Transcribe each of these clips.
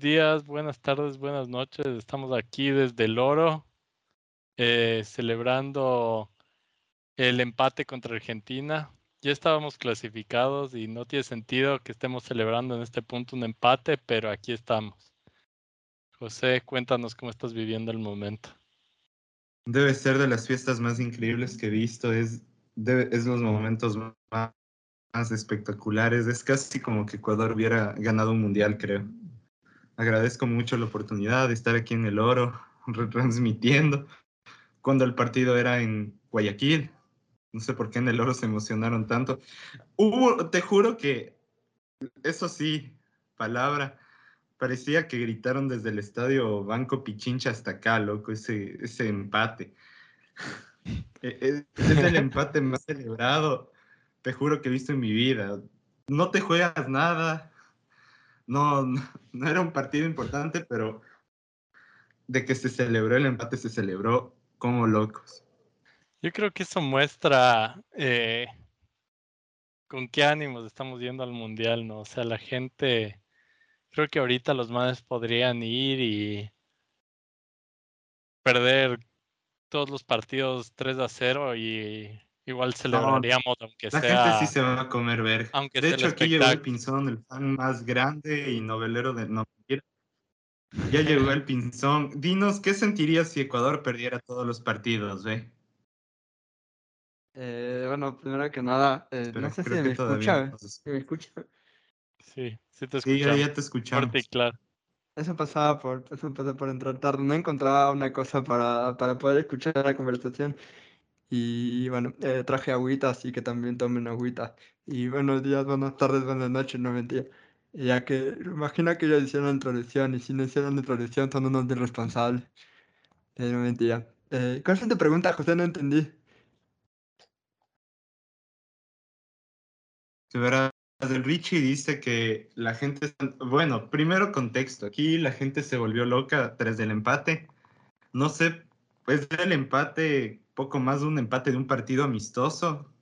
días, buenas tardes, buenas noches. Estamos aquí desde el Oro, eh, celebrando el empate contra Argentina. Ya estábamos clasificados y no tiene sentido que estemos celebrando en este punto un empate, pero aquí estamos. José, cuéntanos cómo estás viviendo el momento. Debe ser de las fiestas más increíbles que he visto. Es, es los momentos más, más espectaculares. Es casi como que Ecuador hubiera ganado un mundial, creo. Agradezco mucho la oportunidad de estar aquí en el Oro, retransmitiendo. Cuando el partido era en Guayaquil, no sé por qué en el Oro se emocionaron tanto. Hubo, te juro que, eso sí, palabra, parecía que gritaron desde el estadio Banco Pichincha hasta acá, loco, ese, ese empate. E, e, es el empate más celebrado, te juro que he visto en mi vida. No te juegas nada, no, no, era un partido importante, pero de que se celebró el empate, se celebró como locos. Yo creo que eso muestra eh, con qué ánimos estamos yendo al mundial, ¿no? O sea, la gente, creo que ahorita los madres podrían ir y perder todos los partidos 3 a 0 y Igual celebraríamos, aunque sea. La gente sí se va a comer verga. Aunque de hecho, aquí llegó el Pinzón, el fan más grande y novelero de. No, ya llegó el Pinzón. Dinos, ¿qué sentirías si Ecuador perdiera todos los partidos, ve? Eh, bueno, primero que nada, eh, no sé si me escucha. ¿Me escucha? Sí, sí te escucho. Sí, ya, te escuchamos. claro. Eso pasaba por, eso pasaba por entrar tarde. No encontraba una cosa para, para poder escuchar la conversación. Y bueno, eh, traje agüita, así que también tomen agüita. Y buenos días, buenas tardes, buenas noches, no mentira. Ya que imagina que ellos hicieron introducción y si no hicieron introducción son unos irresponsables. Eh, no mentira. Eh, ¿Cuál fue tu pregunta, José? No entendí. Verás, el Richie dice que la gente, bueno, primero contexto, aquí la gente se volvió loca tras el empate. No sé, pues el empate poco más de un empate de un partido amistoso,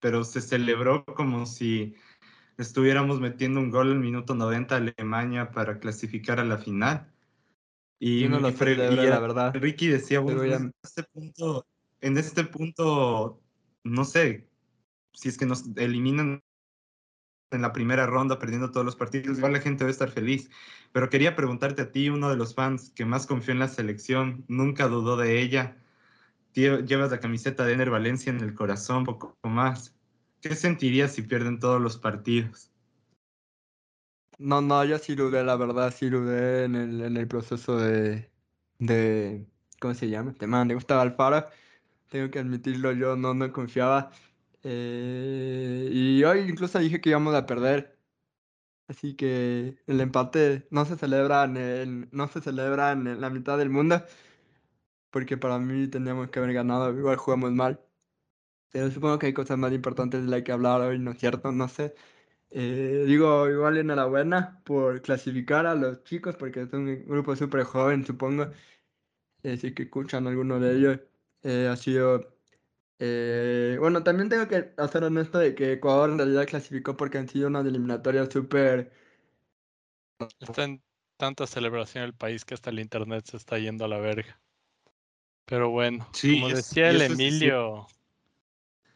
pero se celebró como si estuviéramos metiendo un gol en el minuto 90 a Alemania para clasificar a la final. Y, no lo la verdad. Ricky decía, bueno, en, este punto, en este punto, no sé, si es que nos eliminan en la primera ronda perdiendo todos los partidos, igual la gente va a estar feliz. Pero quería preguntarte a ti, uno de los fans que más confió en la selección, nunca dudó de ella, llevas la camiseta de Ener Valencia en el corazón, poco más. ¿Qué sentirías si pierden todos los partidos? No, no, yo sí dudé, la verdad, sí dudé en el, en el proceso de, de, ¿cómo se llama? Este man, de Gustavo Alfaro. Tengo que admitirlo, yo no, no confiaba. Eh, y hoy incluso dije que íbamos a perder. Así que el empate no se celebra en, no se celebra en la mitad del mundo porque para mí teníamos que haber ganado, igual jugamos mal. Pero supongo que hay cosas más importantes de las que hablar hoy, ¿no es cierto? No sé. Eh, digo, igual enhorabuena por clasificar a los chicos, porque es un grupo súper joven, supongo. Eh, sí que escuchan alguno de ellos. Eh, ha sido. Eh, bueno, también tengo que hacer honesto de que Ecuador en realidad clasificó porque han sido unas eliminatorias súper. Está en tanta celebración el país que hasta el internet se está yendo a la verga. Pero bueno, como decía el Emilio,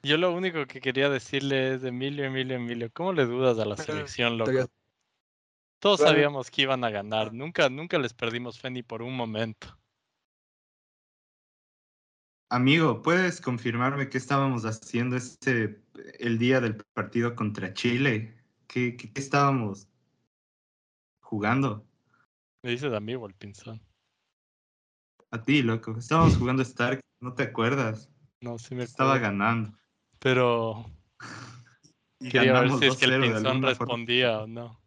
yo lo único que quería decirle es, Emilio, Emilio, Emilio, ¿cómo le dudas a la selección, loco? Todos sabíamos que iban a ganar, nunca, nunca les perdimos fe ni por un momento. Amigo, ¿puedes confirmarme qué estábamos haciendo ese, el día del partido contra Chile? ¿Qué, qué, qué estábamos jugando? Me dices amigo el pinzón. A ti, loco. Estábamos jugando Stark, ¿no te acuerdas? No, sí me Estaba ganando. Pero quería ver si es que el Pinzón respondía o no.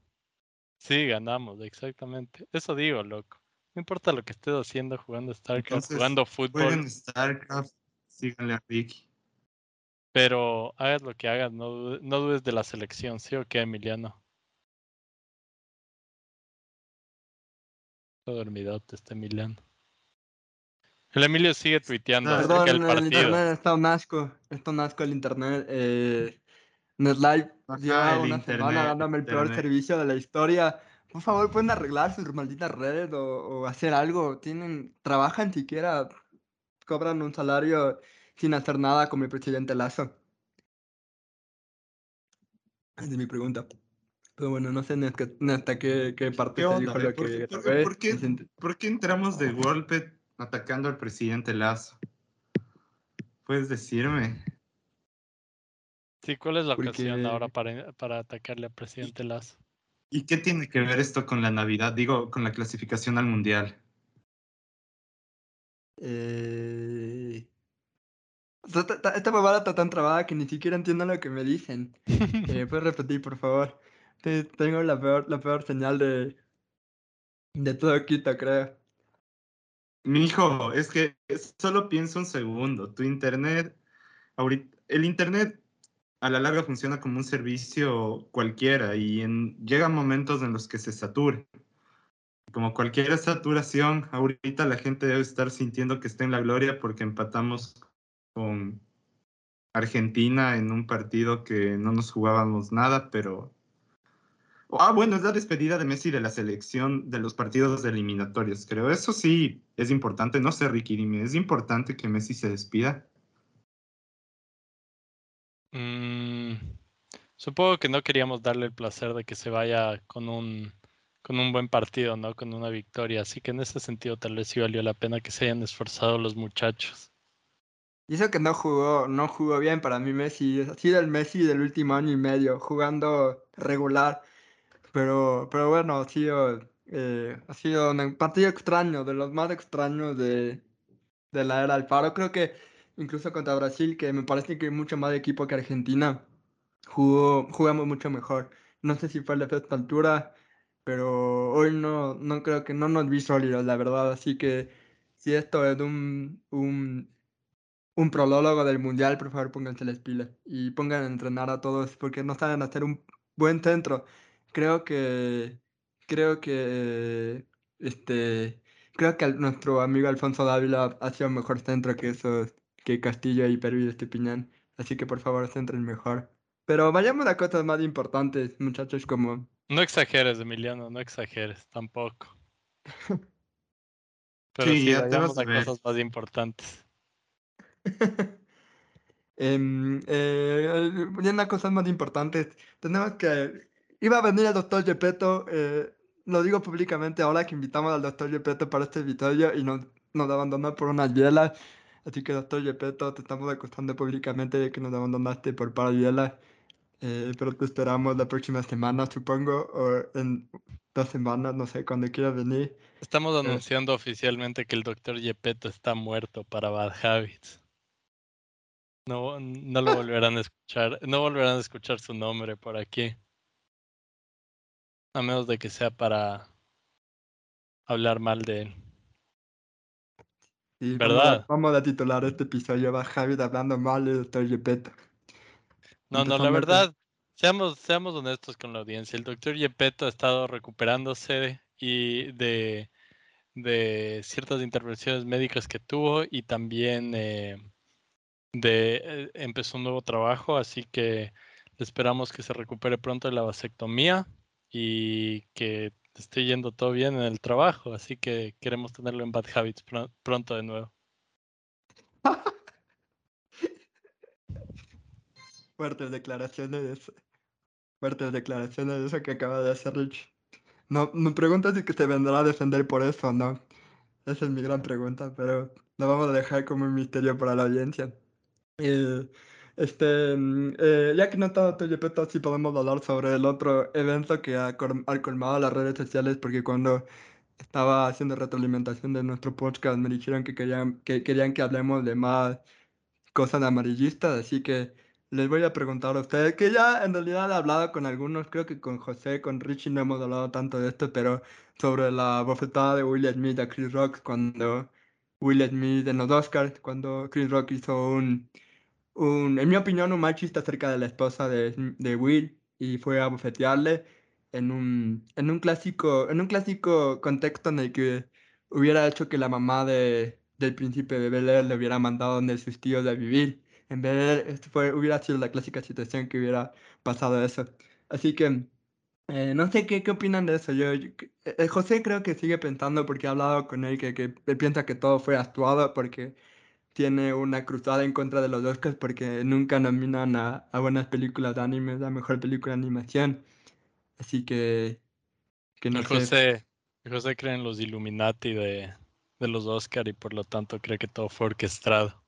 Sí, ganamos, exactamente. Eso digo, loco. No importa lo que estés haciendo jugando StarCraft, jugando fútbol. StarCraft, síganle a Ricky. Pero hagas lo que hagas, no, no dudes de la selección, ¿sí o qué, Emiliano? Todo dormidote este Emiliano. El Emilio sigue tuiteando acerca del partido. El internet está un asco. Está un asco el internet. Eh, NetLive lleva una semana dándome el peor servicio de la historia por favor, pueden arreglar sus malditas redes o, hacer algo. Tienen, trabajan siquiera, cobran un salario sin hacer nada como el presidente Lazo. Esa es mi pregunta. Pero bueno, no sé hasta qué, qué parte te dijo lo que... ¿por, qué, ¿por, qué, entramos de golpe atacando al presidente Lazo? ¿Puedes decirme? Sí, ¿cuál es la ocasión ahora para, para atacarle al presidente Lazo? ¿Y qué tiene que ver esto con la Navidad? Digo, con la clasificación al Mundial. Eh... Esta babada está tan trabada que ni siquiera entiendo lo que me dicen. Eh, ¿Puedes repetir, por favor? Tengo la peor, la peor señal de, de todo Quito, creo. Mi hijo, es que solo pienso un segundo. Tu internet, ahorita, el internet a la larga funciona como un servicio cualquiera y llegan momentos en los que se satura. Como cualquier saturación, ahorita la gente debe estar sintiendo que está en la gloria porque empatamos con Argentina en un partido que no nos jugábamos nada, pero... Ah, bueno, es la despedida de Messi de la selección de los partidos eliminatorios, creo. Eso sí es importante. No sé, Ricky, dime, ¿es importante que Messi se despida? Mm, supongo que no queríamos darle el placer de que se vaya con un, con un buen partido, ¿no? Con una victoria. Así que en ese sentido tal vez sí valió la pena que se hayan esforzado los muchachos. Y eso que no jugó, no jugó bien para mí Messi. Ha sido el Messi del último año y medio, jugando regular. Pero, pero bueno, ha sido, eh, ha sido un partido extraño, de los más extraños de, de la era Alfaro. Creo que incluso contra Brasil, que me parece que es mucho más equipo que Argentina, jugó, jugamos mucho mejor. No sé si fue el efecto altura, pero hoy no, no creo que no nos vi sólidos, la verdad. Así que si esto es un, un un prolólogo del mundial, por favor pónganse las pilas y pongan a entrenar a todos porque no saben hacer un buen centro. Creo que, creo que, este, creo que nuestro amigo Alfonso Dávila ha sido mejor centro que esos, que Castillo y Perú y Estupiñán. Así que por favor centren mejor. Pero vayamos a cosas más importantes, muchachos, como... No exageres, Emiliano, no exageres, tampoco. Pero sí, sí vayamos a cosas más importantes. eh, eh, una cosa más importante, tenemos que... Iba a venir el doctor Gepetto, eh, lo digo públicamente ahora que invitamos al doctor Gepetto para este episodio y nos, nos abandonó por unas bielas. Así que doctor Gepetto, te estamos acusando públicamente de que nos abandonaste por par bielas. Eh, pero te esperamos la próxima semana, supongo, o en dos semanas, no sé, cuando quieras venir. Estamos eh, anunciando oficialmente que el doctor Gepetto está muerto para Bad Habits. No, no lo volverán a escuchar, no volverán a escuchar su nombre por aquí. A menos de que sea para hablar mal de él. ¿Verdad? Vamos a, titular este episodio va Javi hablando mal de Dr. Yepeto. No, no, la verdad, seamos, seamos honestos con la audiencia. El doctor Yepeto ha estado recuperándose y de, de ciertas intervenciones médicas que tuvo y también eh, de eh, empezó un nuevo trabajo, así que esperamos que se recupere pronto de la vasectomía y que esté yendo todo bien en el trabajo, así que queremos tenerlo en Bad Habits pronto de nuevo. Fuertes declaraciones. Fuertes declaraciones de eso que acaba de hacer Rich. No, me pregunto si que se vendrá a defender por eso no. Esa es mi gran pregunta, pero lo vamos a dejar como un misterio para la audiencia. Eh, este, mm, eh, ya que no está Toyepeto, sí podemos hablar sobre el otro evento que ha, colmado las redes sociales, porque cuando estaba haciendo retroalimentación de nuestro podcast me dijeron que querían que, querían que hablemos de más cosas amarillistas, así que les voy a preguntar a ustedes, que ya en realidad he hablado con algunos, creo que con José, con Richie no hemos hablado tanto de esto, pero sobre la bofetada de Will Smith a Chris Rock cuando Will Smith en los Oscars, cuando Chris Rock hizo un un, en mi opinión, un machista acerca de la esposa de, de Will y fue a bofetearle en un, en un clásico, en un clásico contexto en el que hubiera hecho que la mamá de, del príncipe de Bel Air le hubiera mandado donde sus tíos a vivir. En Bel Air fue, hubiera sido la clásica situación que hubiera pasado eso. Así que Eh, no sé qué, qué opinan de eso. Yo, eh, José creo que sigue pensando porque he hablado con él que, que piensa que todo fue actuado porque tiene una cruzada en contra de los Oscars porque nunca nominan a, a buenas películas de anime, la mejor película de animación. Así que, que no José, José cree en los Illuminati de, de los Oscars y por lo tanto cree que todo fue orquestado.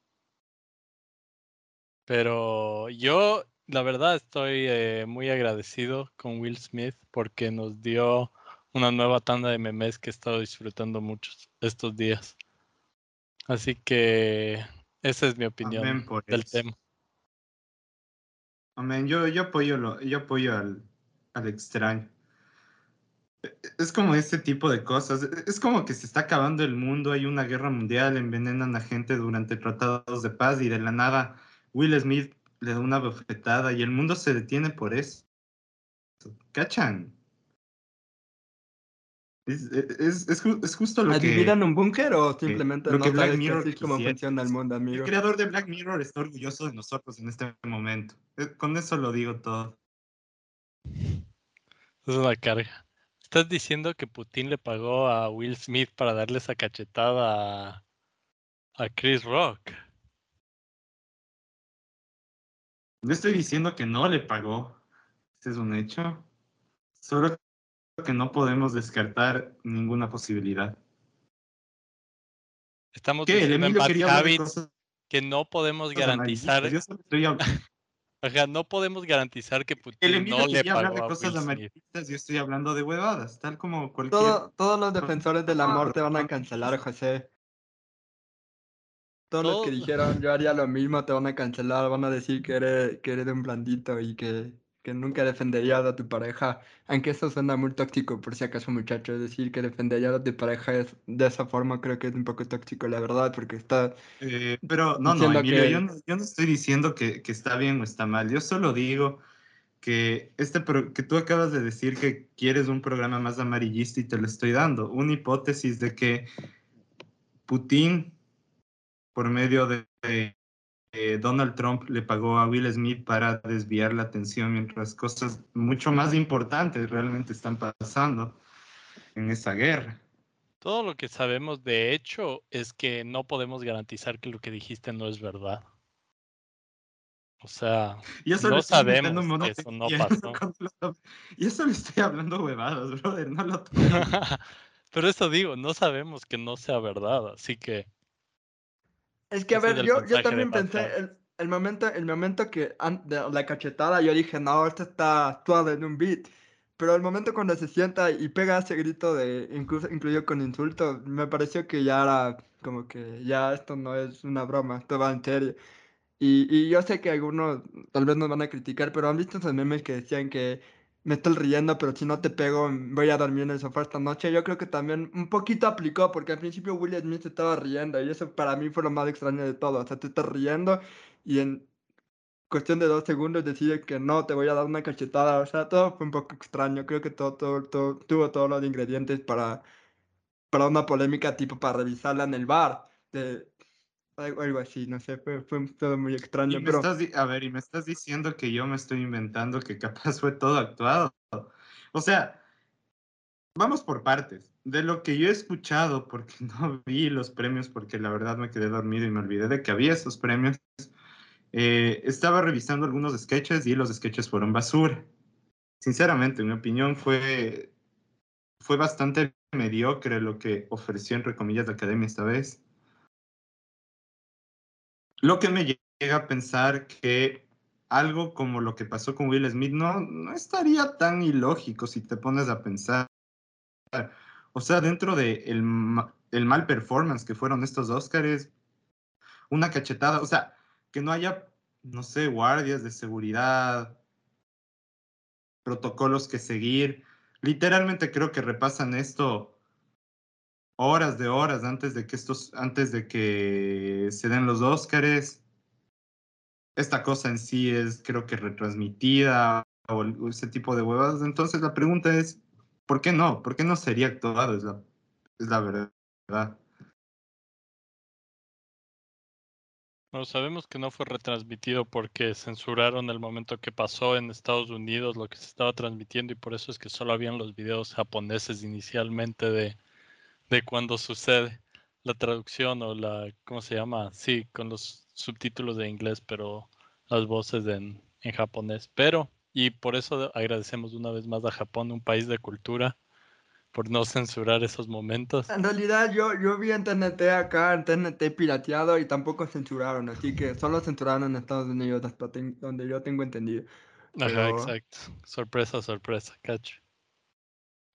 Pero yo, la verdad, estoy eh, muy agradecido con Will Smith porque nos dio una nueva tanda de memes que he estado disfrutando muchos estos días. Así que esa es mi opinión del tema. Amén. Yo, yo apoyo, lo, yo apoyo al, al extraño. E, es como este tipo de cosas. E, es como que se está acabando el mundo, hay una guerra mundial, envenenan a gente durante tratados de paz y de la nada Will Smith le da una bofetada y el mundo se detiene por eso. ¿Cachan? Es, es, es, es justo lo que... ¿Adivinan un búnker o simplemente lo no que Black Mirror cómo funciona el mundo, amigo? El creador de Black Mirror está orgulloso de nosotros en este momento. Eh, con eso lo digo todo. Es una carga. ¿Estás diciendo que Putin le pagó a Will Smith para darle esa cachetada a, a Chris Rock? No estoy diciendo que no le pagó. Ese es un hecho. Solo que no podemos descartar ninguna posibilidad. Estamos diciendo en que no podemos garantizar. no podemos garantizar que Putin no le pagó de cosas amarillistas, yo estoy hablando de huevadas, tal como cualquier. todos los defensores del amor te van a cancelar, José. Todos los que dijeron yo haría lo mismo te van a cancelar, van a decir que eres, que eres de un blandito y que, que nunca defenderías a tu pareja. Aunque eso suena muy tóxico, por si acaso, muchachos. Decir que defenderías a tu pareja es, de esa forma creo que es un poco tóxico, la verdad, porque está. Eh, pero no, no, Emilio, yo no, yo no estoy diciendo que, que, está bien o está mal. Yo solo digo que, este que tú acabas de decir que quieres un programa más amarillista y te lo estoy dando. Una hipótesis de que Putin por medio de, Donald Trump le pagó a Will Smith para desviar la atención mientras cosas mucho más importantes realmente están pasando en esa guerra. Todo lo que sabemos de hecho es que no podemos garantizar que lo que dijiste no es verdad. O sea, no sabemos que eso no pasó. Y eso le estoy hablando huevadas, brother, no lo Pero eso digo, no sabemos que no sea verdad, así que es que, a ver, yo, yo también pensé, el, el, momento, el momento que de la cachetada, yo dije, no, esto está actuado en un beat. Pero el momento cuando se sienta y pega ese grito de, incluso incluido con insultos, me pareció que ya era como que ya esto no es una broma, esto va en serio. Y, y yo sé que algunos tal vez nos van a criticar, pero han visto esos memes que decían que me estoy riendo, pero si no te pego, voy a dormir en el sofá esta noche. Yo creo que también un poquito aplicó, porque al principio Will Smith estaba riendo, y eso para mí fue lo más extraño de todo. O sea, te estás riendo y en cuestión de dos segundos decide que no, te voy a dar una cachetada. O sea, todo fue un poco extraño. Creo que todo, todo, tuvo todos los ingredientes para, para una polémica tipo para revisarla en el bar. Algo así, no sé, fue, fue todo muy extraño. pero... a ver, y me estás diciendo que yo me estoy inventando que capaz fue todo actuado. O sea, vamos por partes. De lo que yo he escuchado, porque no vi los premios, porque la verdad me quedé dormido y me olvidé de que había esos premios, eh, estaba revisando algunos sketches y los sketches fueron basura. Sinceramente, en mi opinión fue, fue bastante mediocre lo que ofreció, entre comillas, la academia esta vez. Lo que me llega a pensar que algo como lo que pasó con Will Smith no, no estaría tan ilógico si te pones a pensar. O sea, dentro de el, mal performance que fueron estos Oscars, una cachetada, o sea, que no haya, no sé, guardias de seguridad, protocolos que seguir. Literalmente creo que repasan esto horas de horas antes de que estos, antes de que se den los Óscares. Esta cosa en sí es, creo que retransmitida o, ese tipo de huevas. Entonces la pregunta es, ¿por qué no? ¿Por qué no sería actuado? Es la, es la verdad. Bueno, sabemos que no fue retransmitido porque censuraron el momento que pasó en Estados Unidos lo que se estaba transmitiendo y por eso es que solo habían los videos japoneses inicialmente de, de cuando sucede la traducción o la, ¿cómo se llama? Sí, con los subtítulos de inglés, pero las voces en, en japonés. Pero, y por eso agradecemos una vez más a Japón, un país de cultura, por no censurar esos momentos. En realidad yo, yo vi en TNT acá, en TNT pirateado y tampoco censuraron, así que solo censuraron en Estados Unidos, hasta donde yo tengo entendido. Ajá, exacto. Sorpresa, sorpresa, cacho.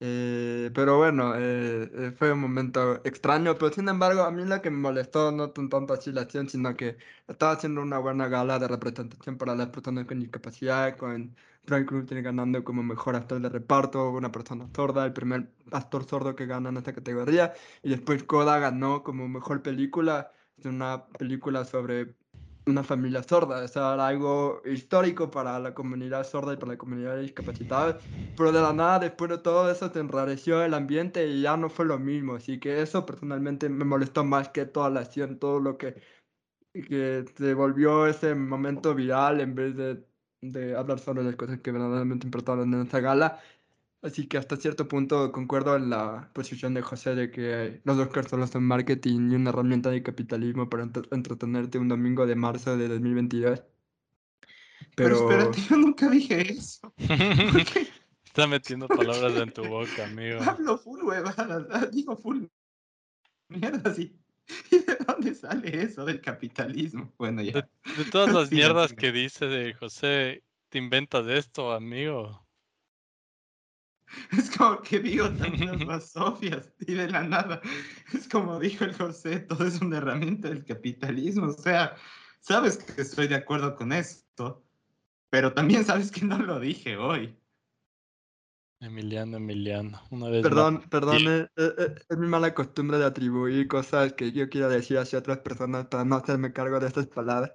Eh, pero bueno, eh, eh, fue un momento extraño, pero sin embargo a mí lo que me molestó no tanto así la acción, sino que estaba haciendo una buena gala de representación para las personas con discapacidad, con Frank Cruz ganando como mejor actor de reparto, una persona sorda, el primer actor sordo que gana en esta categoría, y después Coda ganó como mejor película, una película sobre una familia sorda, o sea, era algo histórico para la comunidad sorda y para la comunidad discapacitada, pero de la nada, después de todo eso, se enrareció el ambiente y ya no fue lo mismo, así que eso personalmente me molestó más que toda la acción, todo lo que, que se volvió ese momento viral en vez de de hablar sobre las cosas que verdaderamente importaban en esta gala. Así que hasta cierto punto concuerdo en la posición de José de que los Oscars solo son marketing y una herramienta de capitalismo para entretenerte un domingo de marzo de 2022. Pero, Pero espérate, yo nunca dije eso. Está metiendo palabras en tu boca, amigo. Hablo full huevadas, digo full mierda, sí. ¿Y de dónde sale eso del capitalismo? Bueno, ya. De, todas las mierdas que dice de José, ¿te inventas esto, amigo? Es como que digo tantas basofias y de la nada. Es como dijo el José, todo es una herramienta del capitalismo. O sea, sabes que estoy de acuerdo con esto, pero también sabes que no lo dije hoy. Emiliano, Emiliano, una vez Perdón, perdón, eh, eh, eh, es, mi mala costumbre de atribuir cosas que yo quiero decir hacia otras personas para no hacerme cargo de estas palabras.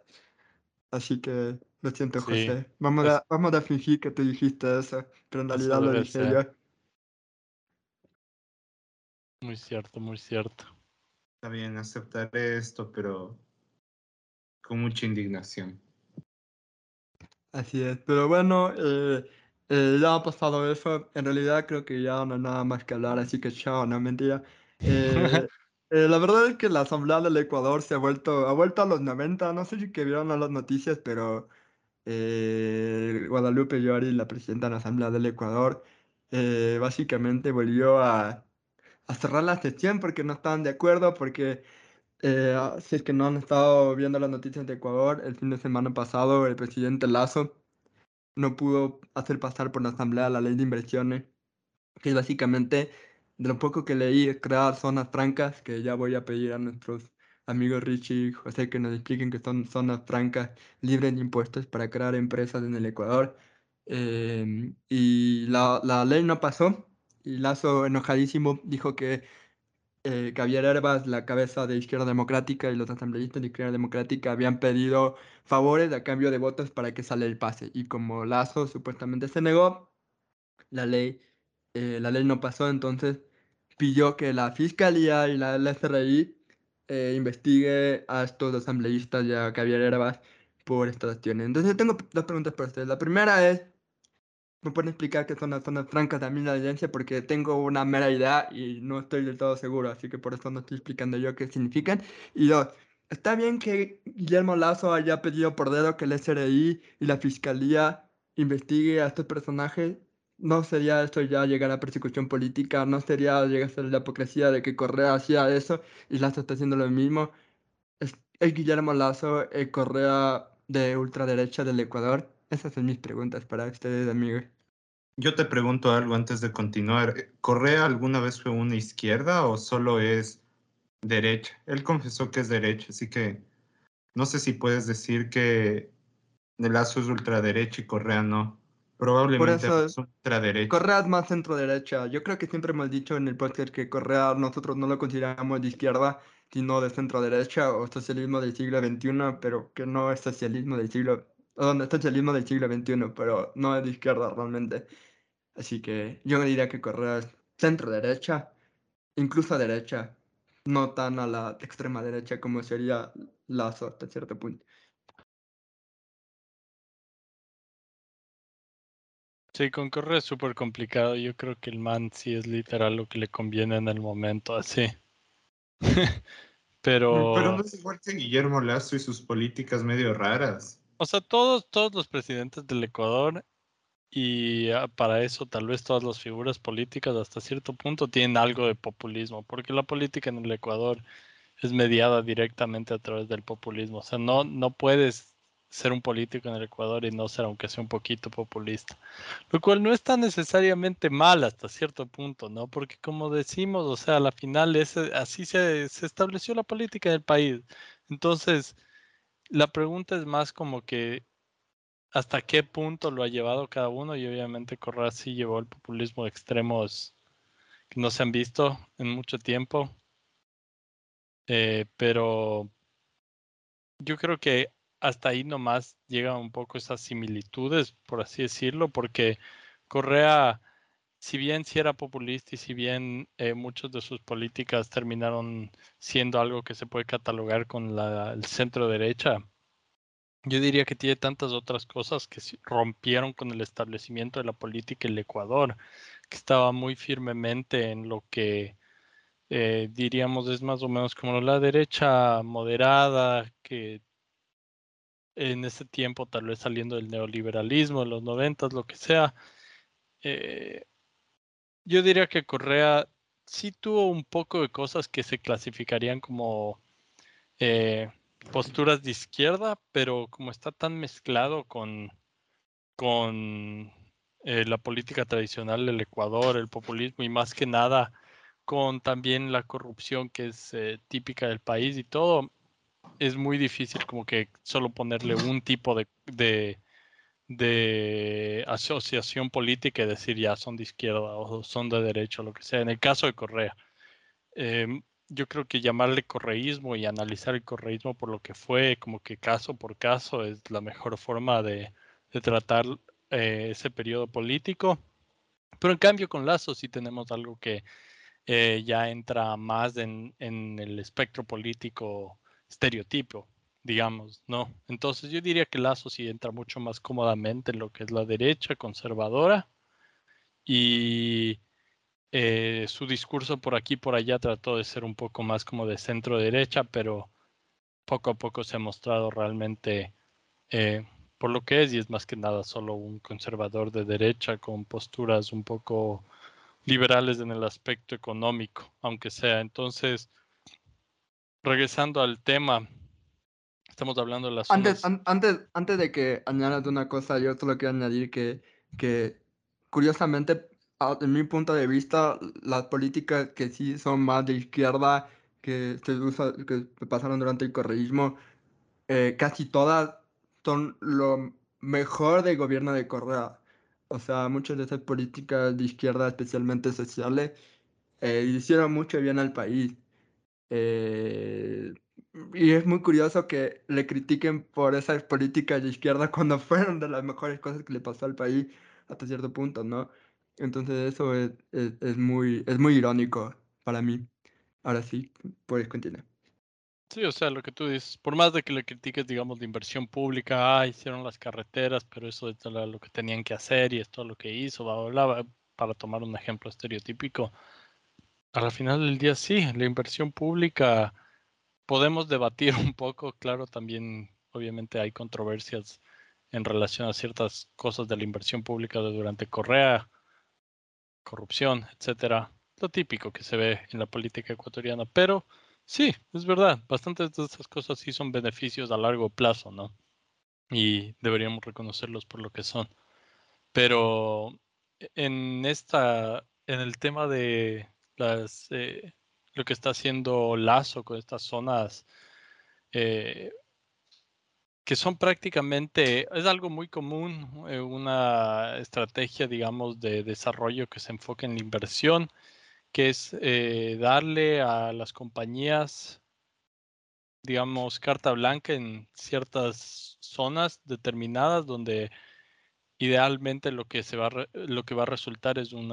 Así que lo siento, José. Vamos, a, vamos a fingir que tú dijiste eso, pero en realidad lo dije yo. Muy cierto, muy cierto. Está bien, aceptaré esto, pero con mucha indignación. Así es, pero bueno, eh, eh, ya ha pasado eso. En realidad creo que ya no hay nada más que hablar, así que chao, no mentira. Eh, eh, la verdad es que la Asamblea del Ecuador se ha vuelto, ha vuelto a los 90. No sé si que vieron las noticias, pero Guadalupe Llori, la presidenta de la Asamblea del Ecuador, básicamente volvió a, cerrar la sesión porque no estaban de acuerdo, porque si es que no han estado viendo las noticias de Ecuador, el fin de semana pasado el presidente Lazo no pudo hacer pasar por la asamblea la ley de inversiones, que es básicamente, de lo poco que leí, crear zonas francas, que ya voy a pedir a nuestros amigos Richie José que nos expliquen que son zonas francas libres de impuestos para crear empresas en el Ecuador. Em, y la, la ley no pasó y Lazo, enojadísimo, dijo que eh, Javier Herbas, la cabeza de Izquierda Democrática y los asambleístas de Izquierda Democrática habían pedido favores a cambio de votos para que sale el pase. Y como Lazo supuestamente se negó, la ley, eh, la ley no pasó, entonces pidió que la Fiscalía y la, SRI eh, investigue a estos asambleístas y a Javier Herbas por estas acciones. Entonces tengo dos preguntas para ustedes. La primera es, ¿Me pueden explicar qué son las zonas francas de la audiencia? Porque tengo una mera idea y no estoy del todo seguro, así que por eso no estoy explicando yo qué significan. Y dos, ¿está bien que Guillermo Lazo haya pedido por dedo que el SRI y la Fiscalía investigue a estos personajes? ¿No sería esto ya llegar a persecución política? ¿No sería llegar a ser la hipocresía de que Correa hacía eso y Lazo está haciendo lo mismo? ¿Es, Guillermo Lazo el Correa de ultraderecha del Ecuador? Esas son mis preguntas para ustedes, amigos. Yo te pregunto algo antes de continuar. ¿Correa alguna vez fue una izquierda o solo es derecha? Él confesó que es derecha, así que no sé si puedes decir que Lazo es ultraderecha y Correa no. Probablemente es ultraderecha. Correa es más centro-derecha. Yo creo que siempre hemos dicho en el podcast que Correa nosotros no lo consideramos de izquierda, sino de centro-derecha o socialismo del siglo XXI, pero que no es socialismo del siglo el socialismo del siglo XXI, pero no es de izquierda realmente. Así que yo me diría que Correa es centro derecha, incluso derecha, no tan a la extrema derecha como sería Lazo hasta cierto punto. Sí, con Correa es súper complicado. Yo creo que el man sí es literal lo que le conviene en el momento, así. Pero... Pero no es igual que Guillermo Lazo y sus políticas medio raras. O sea, todos, todos los presidentes del Ecuador y ah, para eso tal vez todas las figuras políticas hasta cierto punto tienen algo de populismo, porque la política en el Ecuador es mediada directamente a través del populismo. O sea, no, no puedes ser un político en el Ecuador y no ser aunque sea un poquito populista. Lo cual no está necesariamente mal hasta cierto punto, ¿no? Porque como decimos, o sea, a la final es, así se, se estableció la política en el país. Entonces, la pregunta es más como que hasta qué punto lo ha llevado cada uno y obviamente Correa sí llevó el populismo de extremos que no se han visto en mucho tiempo. Eh, pero yo creo que hasta ahí nomás llegan un poco esas similitudes, por así decirlo, porque Correa, si bien sí era populista y si bien eh, muchas de sus políticas terminaron siendo algo que se puede catalogar con la, el centro derecha, yo diría que tiene tantas otras cosas que rompieron con el establecimiento de la política en el Ecuador, que estaba muy firmemente en lo que eh, diríamos es más o menos como la derecha moderada, que en ese tiempo tal vez saliendo del neoliberalismo, de los noventas, lo que sea. Eh, yo diría que Correa sí tuvo un poco de cosas que se clasificarían como eh, posturas de izquierda, pero como está tan mezclado con, con eh, la política tradicional del Ecuador, el populismo y más que nada con también la corrupción que es típica del país y todo, es muy difícil como que solo ponerle un tipo de, de, de asociación política y decir ya son de izquierda o son de derecha lo que sea. En el caso de Correa, em, yo creo que llamarle correísmo y analizar el correísmo por lo que fue, como que caso por caso, es la mejor forma de, tratar eh, ese periodo político. Pero en cambio con Lazo sí tenemos algo que eh, ya entra más en, en, el espectro político estereotipo, digamos, ¿no? Entonces yo diría que Lazo sí entra mucho más cómodamente en lo que es la derecha conservadora y eh, su discurso por aquí por allá trató de ser un poco más como de centro derecha, pero poco a poco se ha mostrado realmente eh, por lo que es y es más que nada solo un conservador de derecha con posturas un poco liberales en el aspecto económico, aunque sea. Entonces, regresando al tema, estamos hablando de las... Antes, antes, antes de que añadas una cosa, yo solo quiero añadir que, que curiosamente en mi punto de vista, las políticas que sí son más de izquierda, que se usa, que pasaron durante el correísmo, eh, casi todas son lo mejor del gobierno de Correa. O sea, muchas de esas políticas de izquierda, especialmente sociales, eh, hicieron mucho bien al país. Eh, y es muy curioso que le critiquen por esas políticas de izquierda cuando fueron de las mejores cosas que le pasó al país hasta cierto punto, ¿no? Entonces eso es, es, muy, es muy irónico para mí. Ahora sí, puedes continuar. Sí, o sea, lo que tú dices, por más de que le critiques, digamos, de inversión pública, ah, hicieron las carreteras, pero eso es lo que tenían que hacer y esto es lo que hizo, bla, bla, para tomar un ejemplo estereotípico. A la final del día, sí, la inversión pública podemos debatir un poco, claro, también obviamente hay controversias en relación a ciertas cosas de la inversión pública durante Correa, corrupción, etcétera. Lo típico que se ve en la política ecuatoriana. Pero sí, es verdad, bastantes de estas cosas sí son beneficios a largo plazo, ¿no? Y deberíamos reconocerlos por lo que son. Pero en esta, en el tema de eh, lo que está haciendo Lazo con estas zonas eh, que son prácticamente, es algo muy común, eh, una estrategia, digamos, de desarrollo que se enfoca en la inversión, que es darle a las compañías, digamos, carta blanca en ciertas zonas determinadas donde idealmente lo que, se va, lo que va a resultar es un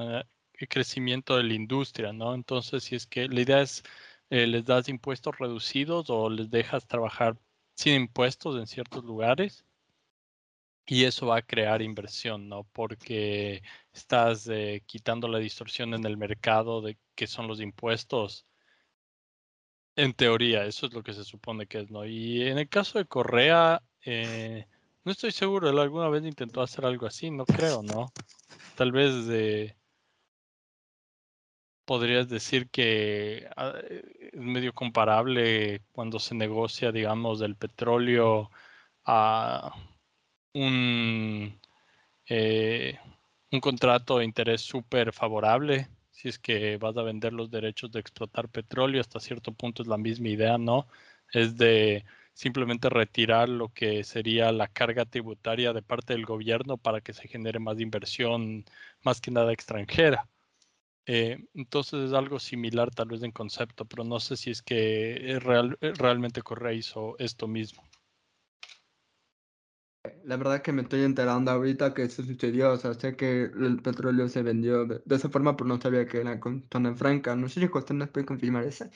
crecimiento de la industria, ¿no? Entonces, si es que la idea es eh, les das impuestos reducidos o les dejas trabajar sin impuestos en ciertos lugares. Y eso va a crear inversión, ¿no? Porque estás eh, quitando la distorsión en el mercado de que son los impuestos. En teoría, eso es lo que se supone que es, ¿no? Y en el caso de Correa, eh, no estoy seguro, él alguna vez intentó hacer algo así, no creo, ¿no? Tal vez de podrías decir que ah, es medio comparable cuando se negocia, digamos, del petróleo a un, eh, un contrato de interés súper favorable. Si es que vas a vender los derechos de explotar petróleo, hasta cierto punto es la misma idea, ¿no? Es de simplemente retirar lo que sería la carga tributaria de parte del gobierno para que se genere más inversión, más que nada extranjera. Eh, entonces es algo similar tal vez en concepto, pero no sé si es que real, realmente Correa hizo esto mismo. La verdad es que me estoy enterando ahorita que eso sucedió, o sea, sé que el petróleo se vendió de, esa forma, pero no sabía que era con zona franca. No sé si usted nos puede confirmar eso.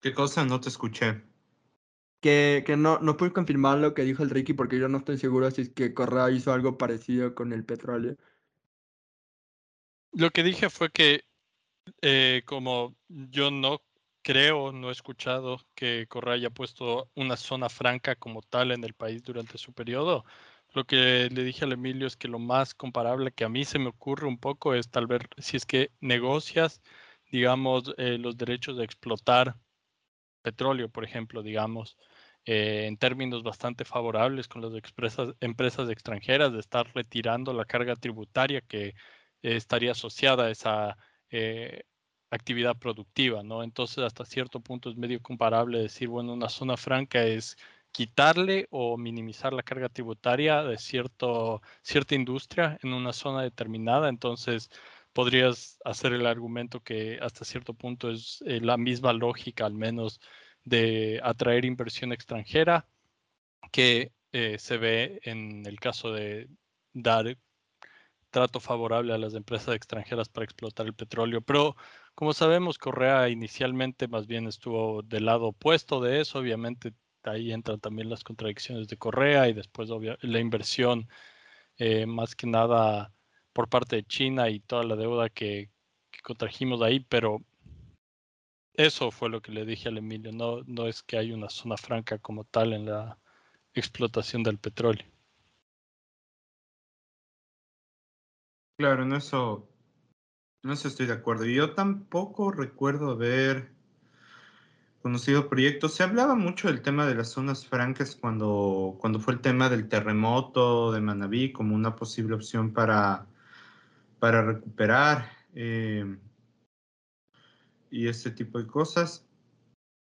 ¿Qué cosa? No te escuché. Que, que no, no pude confirmar lo que dijo el Ricky porque yo no estoy seguro si es que Correa hizo algo parecido con el petróleo. Lo que dije fue que eh, como yo no creo, no he escuchado que Correa haya puesto una zona franca como tal en el país durante su periodo. Lo que le dije al Emilio es que lo más comparable que a mí se me ocurre un poco es tal vez si es que negocias, digamos, eh, los derechos de explotar petróleo, por ejemplo, digamos, eh, en términos bastante favorables con las empresas extranjeras de estar retirando la carga tributaria que estaría asociada a esa eh, actividad productiva, ¿no? Entonces, hasta cierto punto es medio comparable decir, bueno, una zona franca es quitarle o minimizar la carga tributaria de cierto, cierta industria en una zona determinada. Entonces, podrías hacer el argumento que hasta cierto punto es eh, la misma lógica, al menos, de atraer inversión extranjera que eh, se ve en el caso de dar trato favorable a las empresas extranjeras para explotar el petróleo. Pero como sabemos, Correa inicialmente más bien estuvo del lado opuesto de eso. Obviamente ahí entran también las contradicciones de Correa y después la inversión eh, más que nada por parte de China y toda la deuda que, contrajimos ahí, pero eso fue lo que le dije al Emilio, no, no es que hay una zona franca como tal en la explotación del petróleo. Claro, en eso, no estoy de acuerdo. Yo tampoco recuerdo haber conocido proyectos. Se hablaba mucho del tema de las zonas francas cuando, cuando fue el tema del terremoto de Manabí como una posible opción para, para recuperar eh, y este tipo de cosas.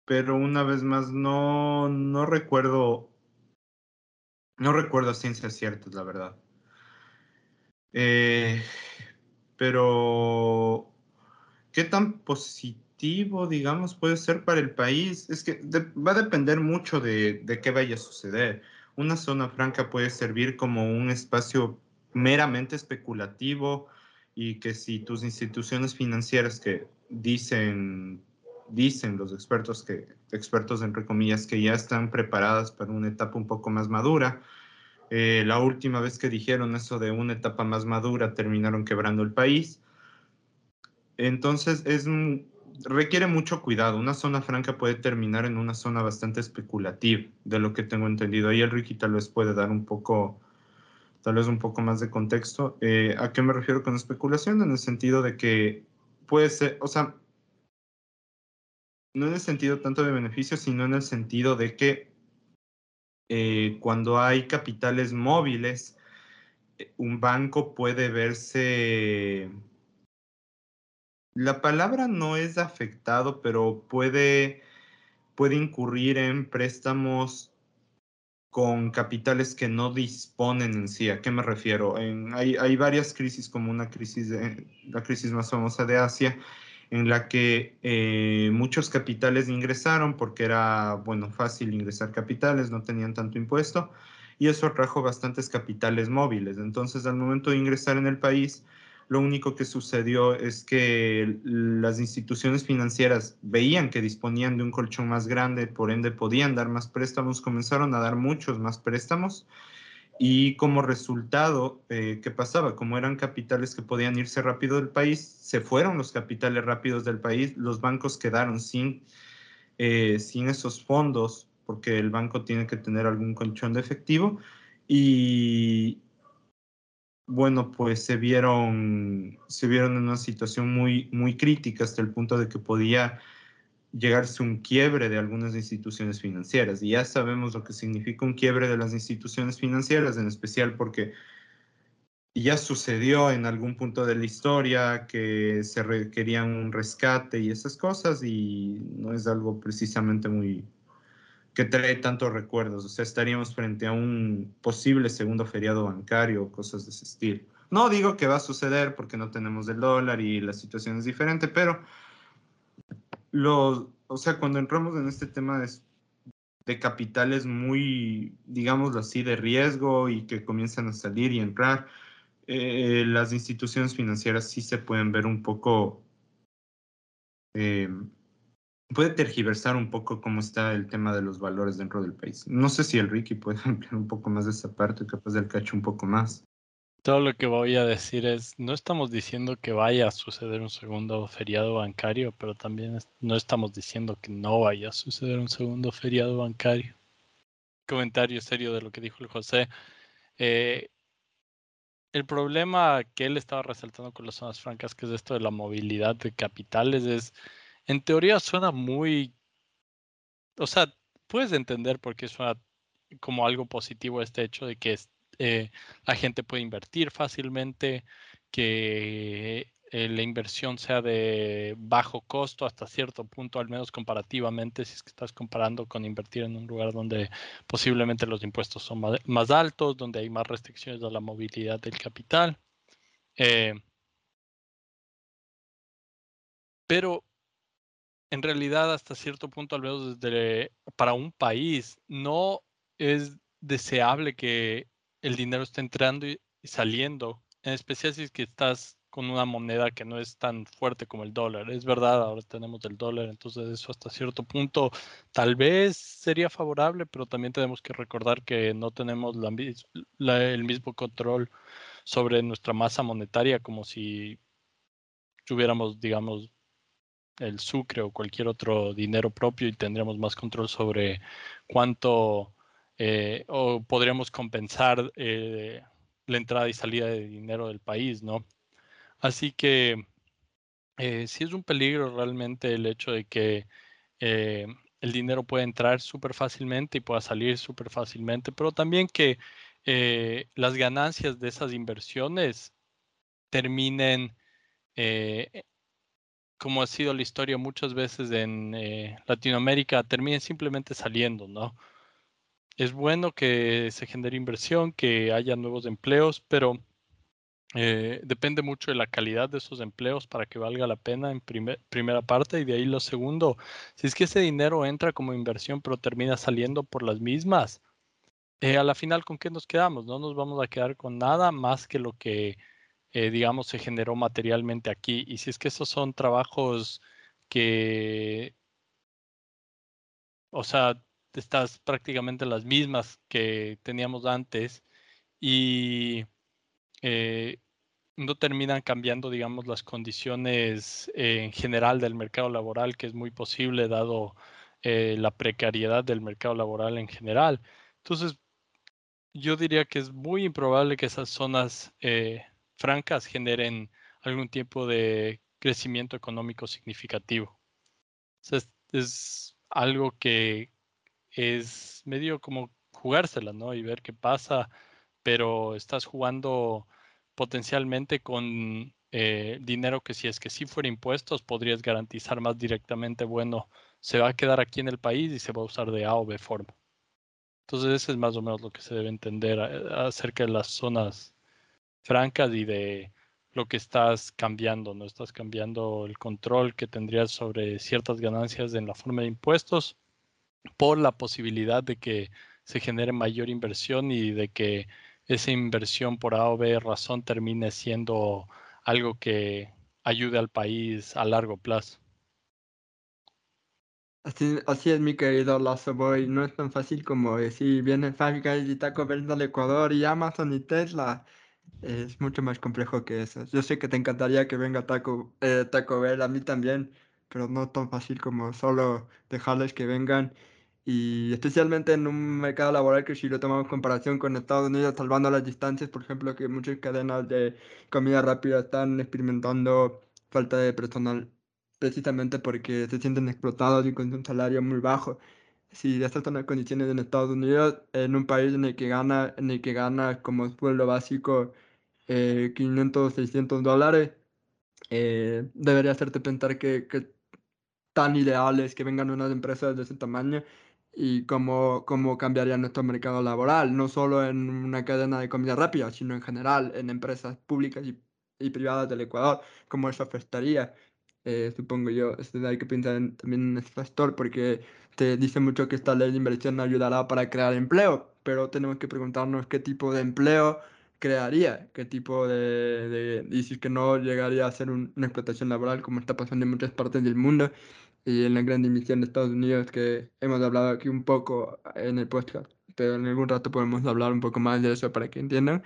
Pero una vez más, no, no recuerdo, no recuerdo ciencias ciertas, la verdad. Eh, pero, ¿qué tan positivo, digamos, puede ser para el país? Es que va a depender mucho de, de qué vaya a suceder. Una zona franca puede servir como un espacio meramente especulativo y que si tus instituciones financieras que dicen dicen los expertos que expertos entre comillas que ya están preparadas para una etapa un poco más madura eh, la última vez que dijeron eso de una etapa más madura terminaron quebrando el país. Entonces es requiere mucho cuidado. Una zona franca puede terminar en una zona bastante especulativa, de lo que tengo entendido. Ahí el Ricky tal vez puede dar un poco, tal vez un poco más de contexto. Eh, ¿A qué me refiero con especulación? En el sentido de que puede ser, o sea, no en el sentido tanto de beneficio, sino en el sentido de que eh, cuando hay capitales móviles, eh, un banco puede verse, la palabra no es afectado, pero puede, puede incurrir en préstamos con capitales que no disponen en sí. ¿A qué me refiero? hay, hay, varias crisis, como una crisis, de, la crisis más famosa de Asia, en la que eh, muchos capitales ingresaron porque era, bueno, fácil ingresar capitales, no tenían tanto impuesto, y eso atrajo bastantes capitales móviles. Entonces, al momento de ingresar en el país, Lo único que sucedió es que las instituciones financieras veían que disponían de un colchón más grande, por ende podían dar más préstamos, comenzaron a dar muchos más préstamos y como resultado, eh, ¿qué pasaba? Como eran capitales que podían irse rápido del país, se fueron los capitales rápidos del país, los bancos quedaron sin, eh, sin esos fondos porque el banco tiene que tener algún colchón de efectivo y, bueno, pues se vieron, se vieron en una situación muy, muy crítica hasta el punto de que podía llegarse un quiebre de algunas instituciones financieras. Y ya sabemos lo que significa un quiebre de las instituciones financieras, en especial porque ya sucedió en algún punto de la historia que se requería un rescate y esas cosas y no es algo precisamente muy, que trae tantos recuerdos. O sea, estaríamos frente a un posible segundo feriado bancario o cosas de ese estilo. No digo que va a suceder porque no tenemos el dólar y la situación es diferente, pero los, o sea, cuando entramos en este tema de, capitales muy, digámoslo así, de riesgo y que comienzan a salir y entrar, eh, las instituciones financieras sí se pueden ver un poco eh, puede tergiversar un poco cómo está el tema de los valores dentro del país. No sé si el Ricky puede ampliar un poco más de esa parte, capaz del cacho un poco más. Todo lo que voy a decir es, no estamos diciendo que vaya a suceder un segundo feriado bancario, pero también no estamos diciendo que no vaya a suceder un segundo feriado bancario. Comentario serio de lo que dijo el José. Eh, el problema que él estaba resaltando con las zonas francas, que es esto de la movilidad de capitales, es en teoría suena muy, o sea, puedes entender por qué suena como algo positivo este hecho de que eh, la gente puede invertir fácilmente, que eh, la inversión sea de bajo costo hasta cierto punto, al menos comparativamente, si es que estás comparando con invertir en un lugar donde posiblemente los impuestos son más, altos, donde hay más restricciones a la movilidad del capital. Eh, pero en realidad hasta cierto punto, al menos desde para un país, no es deseable que el dinero esté entrando y saliendo, en especial si es que estás con una moneda que no es tan fuerte como el dólar. Es verdad, ahora tenemos el dólar, entonces eso hasta cierto punto tal vez sería favorable, pero también tenemos que recordar que no tenemos el mismo control sobre nuestra masa monetaria como si tuviéramos, digamos, el sucre o cualquier otro dinero propio y tendríamos más control sobre cuánto eh, o podríamos compensar eh, la entrada y salida de dinero del país, ¿no? Así que eh, sí es un peligro realmente el hecho de que el dinero puede entrar súper fácilmente y pueda salir súper fácilmente, pero también que las ganancias de esas inversiones terminen como ha sido la historia muchas veces en eh, Latinoamérica, terminen simplemente saliendo, ¿no? Es bueno que se genere inversión, que haya nuevos empleos, pero eh, depende mucho de la calidad de esos empleos para que valga la pena en primera parte. Y de ahí lo segundo, si es que ese dinero entra como inversión, pero termina saliendo por las mismas, eh, a la final, ¿con qué nos quedamos? No nos vamos a quedar con nada más que lo que eh, digamos, se generó materialmente aquí. Y si es que esos son trabajos que, o sea, estás prácticamente las mismas que teníamos antes y eh, no terminan cambiando, digamos, las condiciones en general del mercado laboral, que es muy posible dado eh, la precariedad del mercado laboral en general. Entonces, yo diría que es muy improbable que esas zonas francas generen algún tipo de crecimiento económico significativo. es, algo que es medio como jugársela, ¿no? Y ver qué pasa, pero estás jugando potencialmente con eh, dinero que si es que sí fuera impuestos, podrías garantizar más directamente, bueno, se va a quedar aquí en el país y se va a usar de A o B forma. Entonces, eso es más o menos lo que se debe entender acerca de las zonas francas y de lo que estás cambiando, ¿no? Estás cambiando el control que tendrías sobre ciertas ganancias en la forma de impuestos por la posibilidad de que se genere mayor inversión y de que esa inversión por A o B razón termine siendo algo que ayude al país a largo plazo. Así, es, mi querido Lazo Boy. No es tan fácil como decir, viene fábrica y Taco Bell al Ecuador y Amazon y Tesla. Es mucho más complejo que eso. Yo sé que te encantaría que venga Taco, eh, Taco Bell, a mí también, pero no tan fácil como solo dejarles que vengan. Y especialmente en un mercado laboral que si lo tomamos en comparación con Estados Unidos, salvando las distancias, por ejemplo, que muchas cadenas de comida rápida están experimentando falta de personal precisamente porque se sienten explotados y con un salario muy bajo. Si estas son las condiciones en Estados Unidos, en un país en el que gana, en el que gana como sueldo básico 500, eh, 600 dólares, eh, debería hacerte pensar que, que tan ideales que vengan unas empresas de ese tamaño y cómo, cómo cambiaría nuestro mercado laboral, no solo en una cadena de comida rápida, sino en general en empresas públicas y, y privadas del Ecuador, cómo eso afectaría. Eh, supongo yo. Hay que pensar también en este factor porque te dice mucho que esta ley de inversión ayudará para crear empleo, pero tenemos que preguntarnos qué tipo de empleo crearía, qué tipo de, de y si que no llegaría a ser una explotación laboral como está pasando en muchas partes del mundo y en la gran dimisión de Estados Unidos que hemos hablado aquí un poco en el podcast, pero en algún rato podemos hablar un poco más de eso para que entiendan.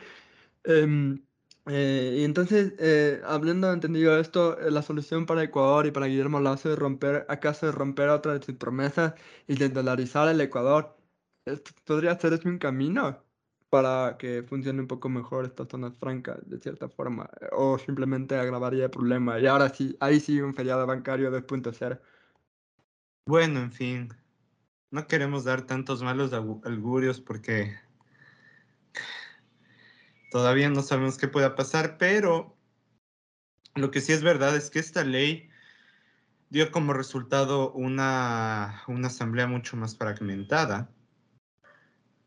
Em, eh, y entonces, eh, habiendo entendido esto, eh, la solución para Ecuador y para Guillermo Lazo es romper, acaso es romper otra de sus promesas y desdolarizar el Ecuador. ¿Podría ser eso un camino para que funcione un poco mejor estas zonas francas, de cierta forma? ¿O simplemente agravaría el problema? Y ahora sí, ahí sí un feriado bancario 2.0. Bueno, en fin, no queremos dar tantos malos augurios porque Todavía no sabemos qué pueda pasar, pero lo que sí es verdad es que esta ley dio como resultado una, una asamblea mucho más fragmentada,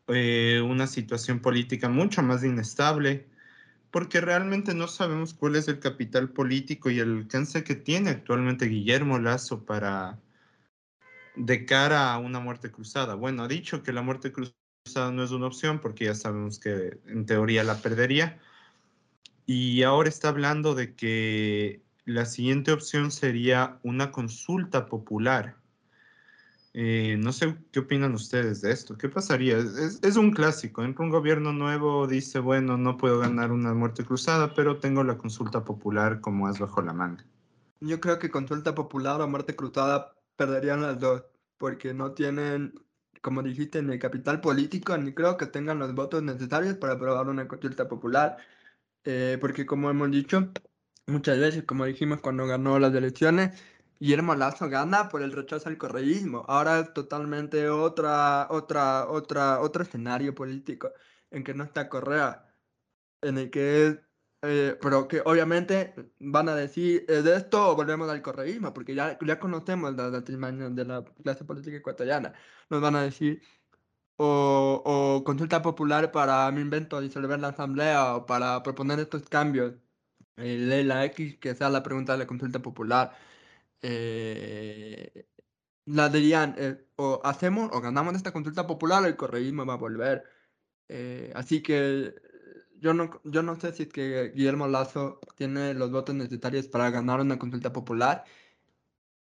eh, una situación política mucho más inestable, porque realmente no sabemos cuál es el capital político y el alcance que tiene actualmente Guillermo Lazo para de cara a una muerte cruzada. Bueno, ha dicho que la muerte cruzada no es una opción porque ya sabemos que en teoría la perdería. Y ahora está hablando de que la siguiente opción sería una consulta popular. Eh, no sé qué opinan ustedes de esto. ¿Qué pasaría? Es, un clásico. Entra un gobierno nuevo, dice, bueno, no puedo ganar una muerte cruzada, pero tengo la consulta popular como es bajo la manga. Yo creo que consulta popular o muerte cruzada perderían las dos, porque no tienen como dijiste, el capital político, ni creo que tengan los votos necesarios para aprobar una consulta popular, eh, porque como hemos dicho muchas veces, como dijimos cuando ganó las elecciones, Guillermo Lazo gana por el rechazo al correísmo. Ahora es totalmente otra, otra, otra, otro escenario político en que no está Correa, en el que eh, pero que obviamente van a decir, ¿es de esto volvemos al correísmo? Porque ya, ya conocemos la, la de la clase política ecuatoriana. Nos van a decir, o, consulta popular para mi invento, disolver la asamblea o para proponer estos cambios. Eh, ley la X, que sea la pregunta de la consulta popular. Eh, la dirían, eh, o hacemos o ganamos esta consulta popular el correísmo va a volver. así que yo no, yo no sé si es que Guillermo Lazo tiene los votos necesarios para ganar una consulta popular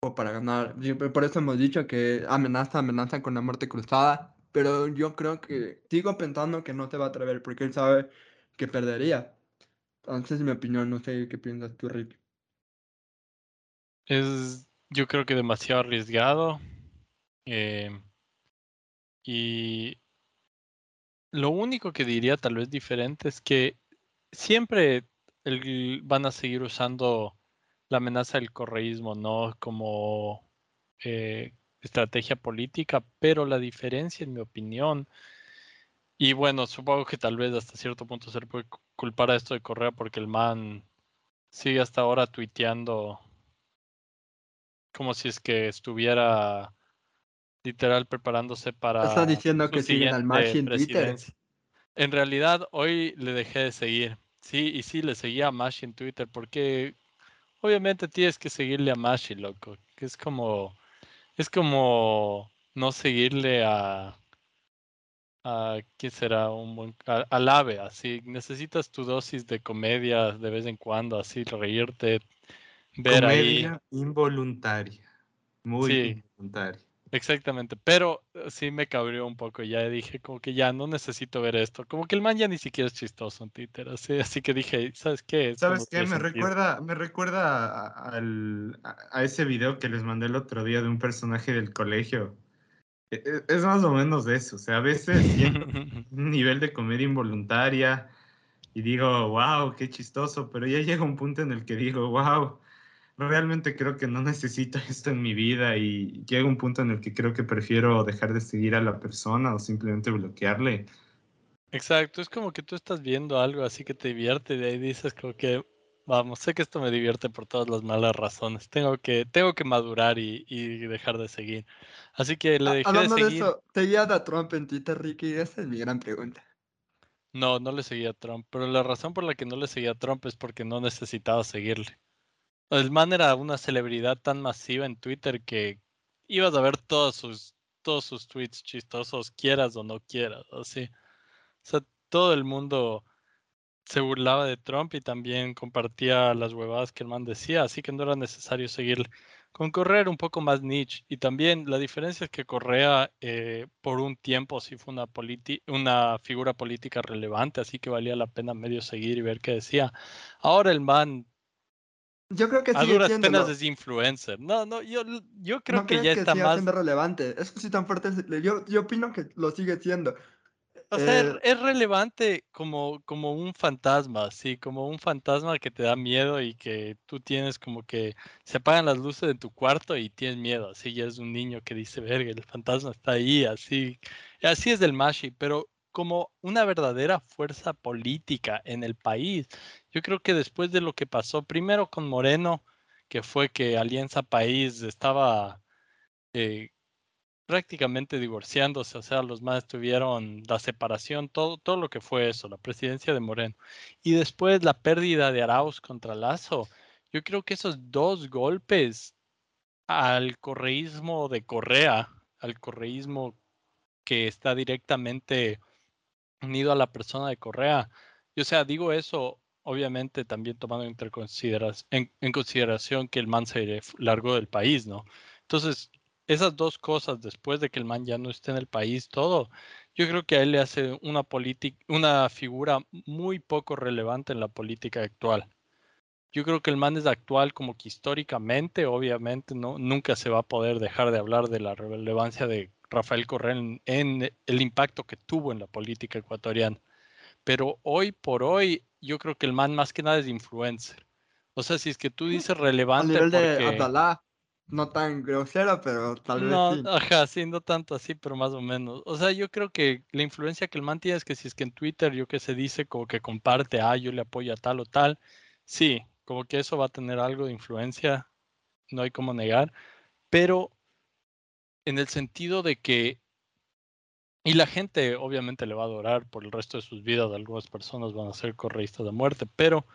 o para ganar. Por eso hemos dicho que amenaza, amenaza con la muerte cruzada. Pero yo creo que sigo pensando que no se va a atrever porque él sabe que perdería. Entonces, en mi opinión, no sé qué piensas tú, Rick. Es, yo creo que demasiado arriesgado. Eh, y lo único que diría tal vez diferente es que siempre van a seguir usando la amenaza del correísmo, ¿no? Como eh, estrategia política, pero la diferencia, en mi opinión, y bueno, supongo que tal vez hasta cierto punto se le puede culpar a esto de Correa porque el man sigue hasta ahora tuiteando como si es que estuviera literal preparándose para. Está diciendo que siguen al Mashi en Twitter. En realidad, hoy le dejé de seguir. Sí, y sí le seguía a Mashi en Twitter porque obviamente tienes que seguirle a Mashi, loco. Que es como. Es como no seguirle a. a ¿qué será? Un buen, al ave, así. Necesitas tu dosis de comedia de vez en cuando, así, reírte, ver comedia involuntaria. Muy involuntaria. Exactamente, pero eh, sí me cabrió un poco, ya dije como que ya no necesito ver esto, como que el man ya ni siquiera es chistoso en Twitter, así, así que dije, ¿sabes qué? ¿Sabes qué? Me recuerda, me recuerda a, ese video que les mandé el otro día de un personaje del colegio. E, e, es, más o menos de eso, o sea, a veces siento un nivel de comedia involuntaria y digo, wow, qué chistoso, pero ya llega un punto en el que digo, wow, realmente creo que no necesito esto en mi vida y llega un punto en el que creo que prefiero dejar de seguir a la persona o simplemente bloquearle. Exacto, es como que tú estás viendo algo así que te divierte y de ahí dices como que, vamos, sé que esto me divierte por todas las malas razones, tengo que, tengo que madurar y, dejar de seguir. Así que le dejé de seguir. De eso, ¿te a Trump en Twitter, Ricky? Esa es mi gran pregunta. No, no le seguía a Trump, pero la razón por la que no le seguía a Trump es porque no necesitaba seguirle. El man era una celebridad tan masiva en Twitter que ibas a ver todos sus, todos sus tweets chistosos, quieras o no quieras, así. Todo el mundo se burlaba de Trump y también compartía las huevadas que el man decía, así que no era necesario seguirle. Con Correa un poco más niche y también la diferencia es que Correa eh, por un tiempo sí fue una, una figura política relevante, así que valía la pena medio seguir y ver qué decía. Ahora el man yo creo que a duras penas es influencer. No, no, yo, yo creo que ya está más. relevante. Es sí tan fuerte. Yo, yo opino que lo sigue siendo. O sea, eh, es relevante como, como un fantasma, sí, como un fantasma que te da miedo y que tú tienes como que se apagan las luces de tu cuarto y tienes miedo, así ya es un niño que dice, verga, el fantasma está ahí, así. Así es del Mashi, pero como una verdadera fuerza política en el país. Yo creo que después de lo que pasó primero con Moreno, que fue que Alianza País estaba eh, prácticamente divorciándose, o sea, los más tuvieron la separación, todo, todo lo que fue eso, la presidencia de Moreno. Y después la pérdida de Arauz contra Lazo. Yo creo que esos dos golpes al correísmo de Correa, al correísmo que está directamente unido a la persona de Correa. Y, o sea, digo eso obviamente también tomando en, en, consideración que el man se largó del país, ¿no? Entonces, esas dos cosas, después de que el man ya no esté en el país, todo, yo creo que a él le hace una, una figura muy poco relevante en la política actual. Yo creo que el man es actual como que históricamente, obviamente, no, nunca se va a poder dejar de hablar de la relevancia de Rafael Correa en, el impacto que tuvo en la política ecuatoriana. Pero hoy por hoy, yo creo que el man más que nada es influencer. O sea, si es que tú dices relevante. A nivel de Atalá, no tan grosero, pero tal vez. No, sí. ajá, sí, no tanto así, pero más o menos. O sea, yo creo que la influencia que el man tiene es que si es que en Twitter, yo que se dice como que comparte, ah, yo le apoyo a tal o tal, sí, como que eso va a tener algo de influencia, no hay como negar. Pero en el sentido de que, y la gente obviamente le va a adorar por el resto de sus vidas, algunas personas van a ser correístas de muerte, pero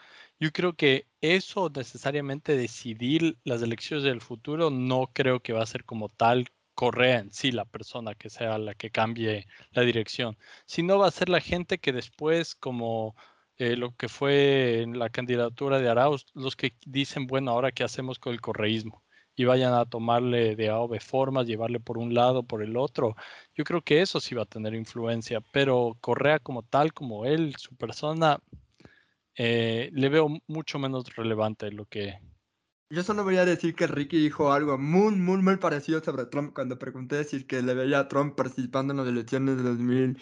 yo creo que eso necesariamente decidir las elecciones del futuro no creo que va a ser como tal Correa en sí, la persona que sea la que cambie la dirección, sino va a ser la gente que después, como eh, lo que fue en la candidatura de Arauz, los que dicen, bueno, ahora qué hacemos con el correísmo y vayan a tomarle de A o B formas, llevarle por un lado, por el otro. Yo creo que eso sí va a tener influencia, pero Correa como tal, como él, su persona, eh, le veo mucho menos relevante lo que... Yo solo voy a decir que Ricky dijo algo muy, muy, muy parecido sobre Trump cuando pregunté si que le veía a Trump participando en las elecciones de 2000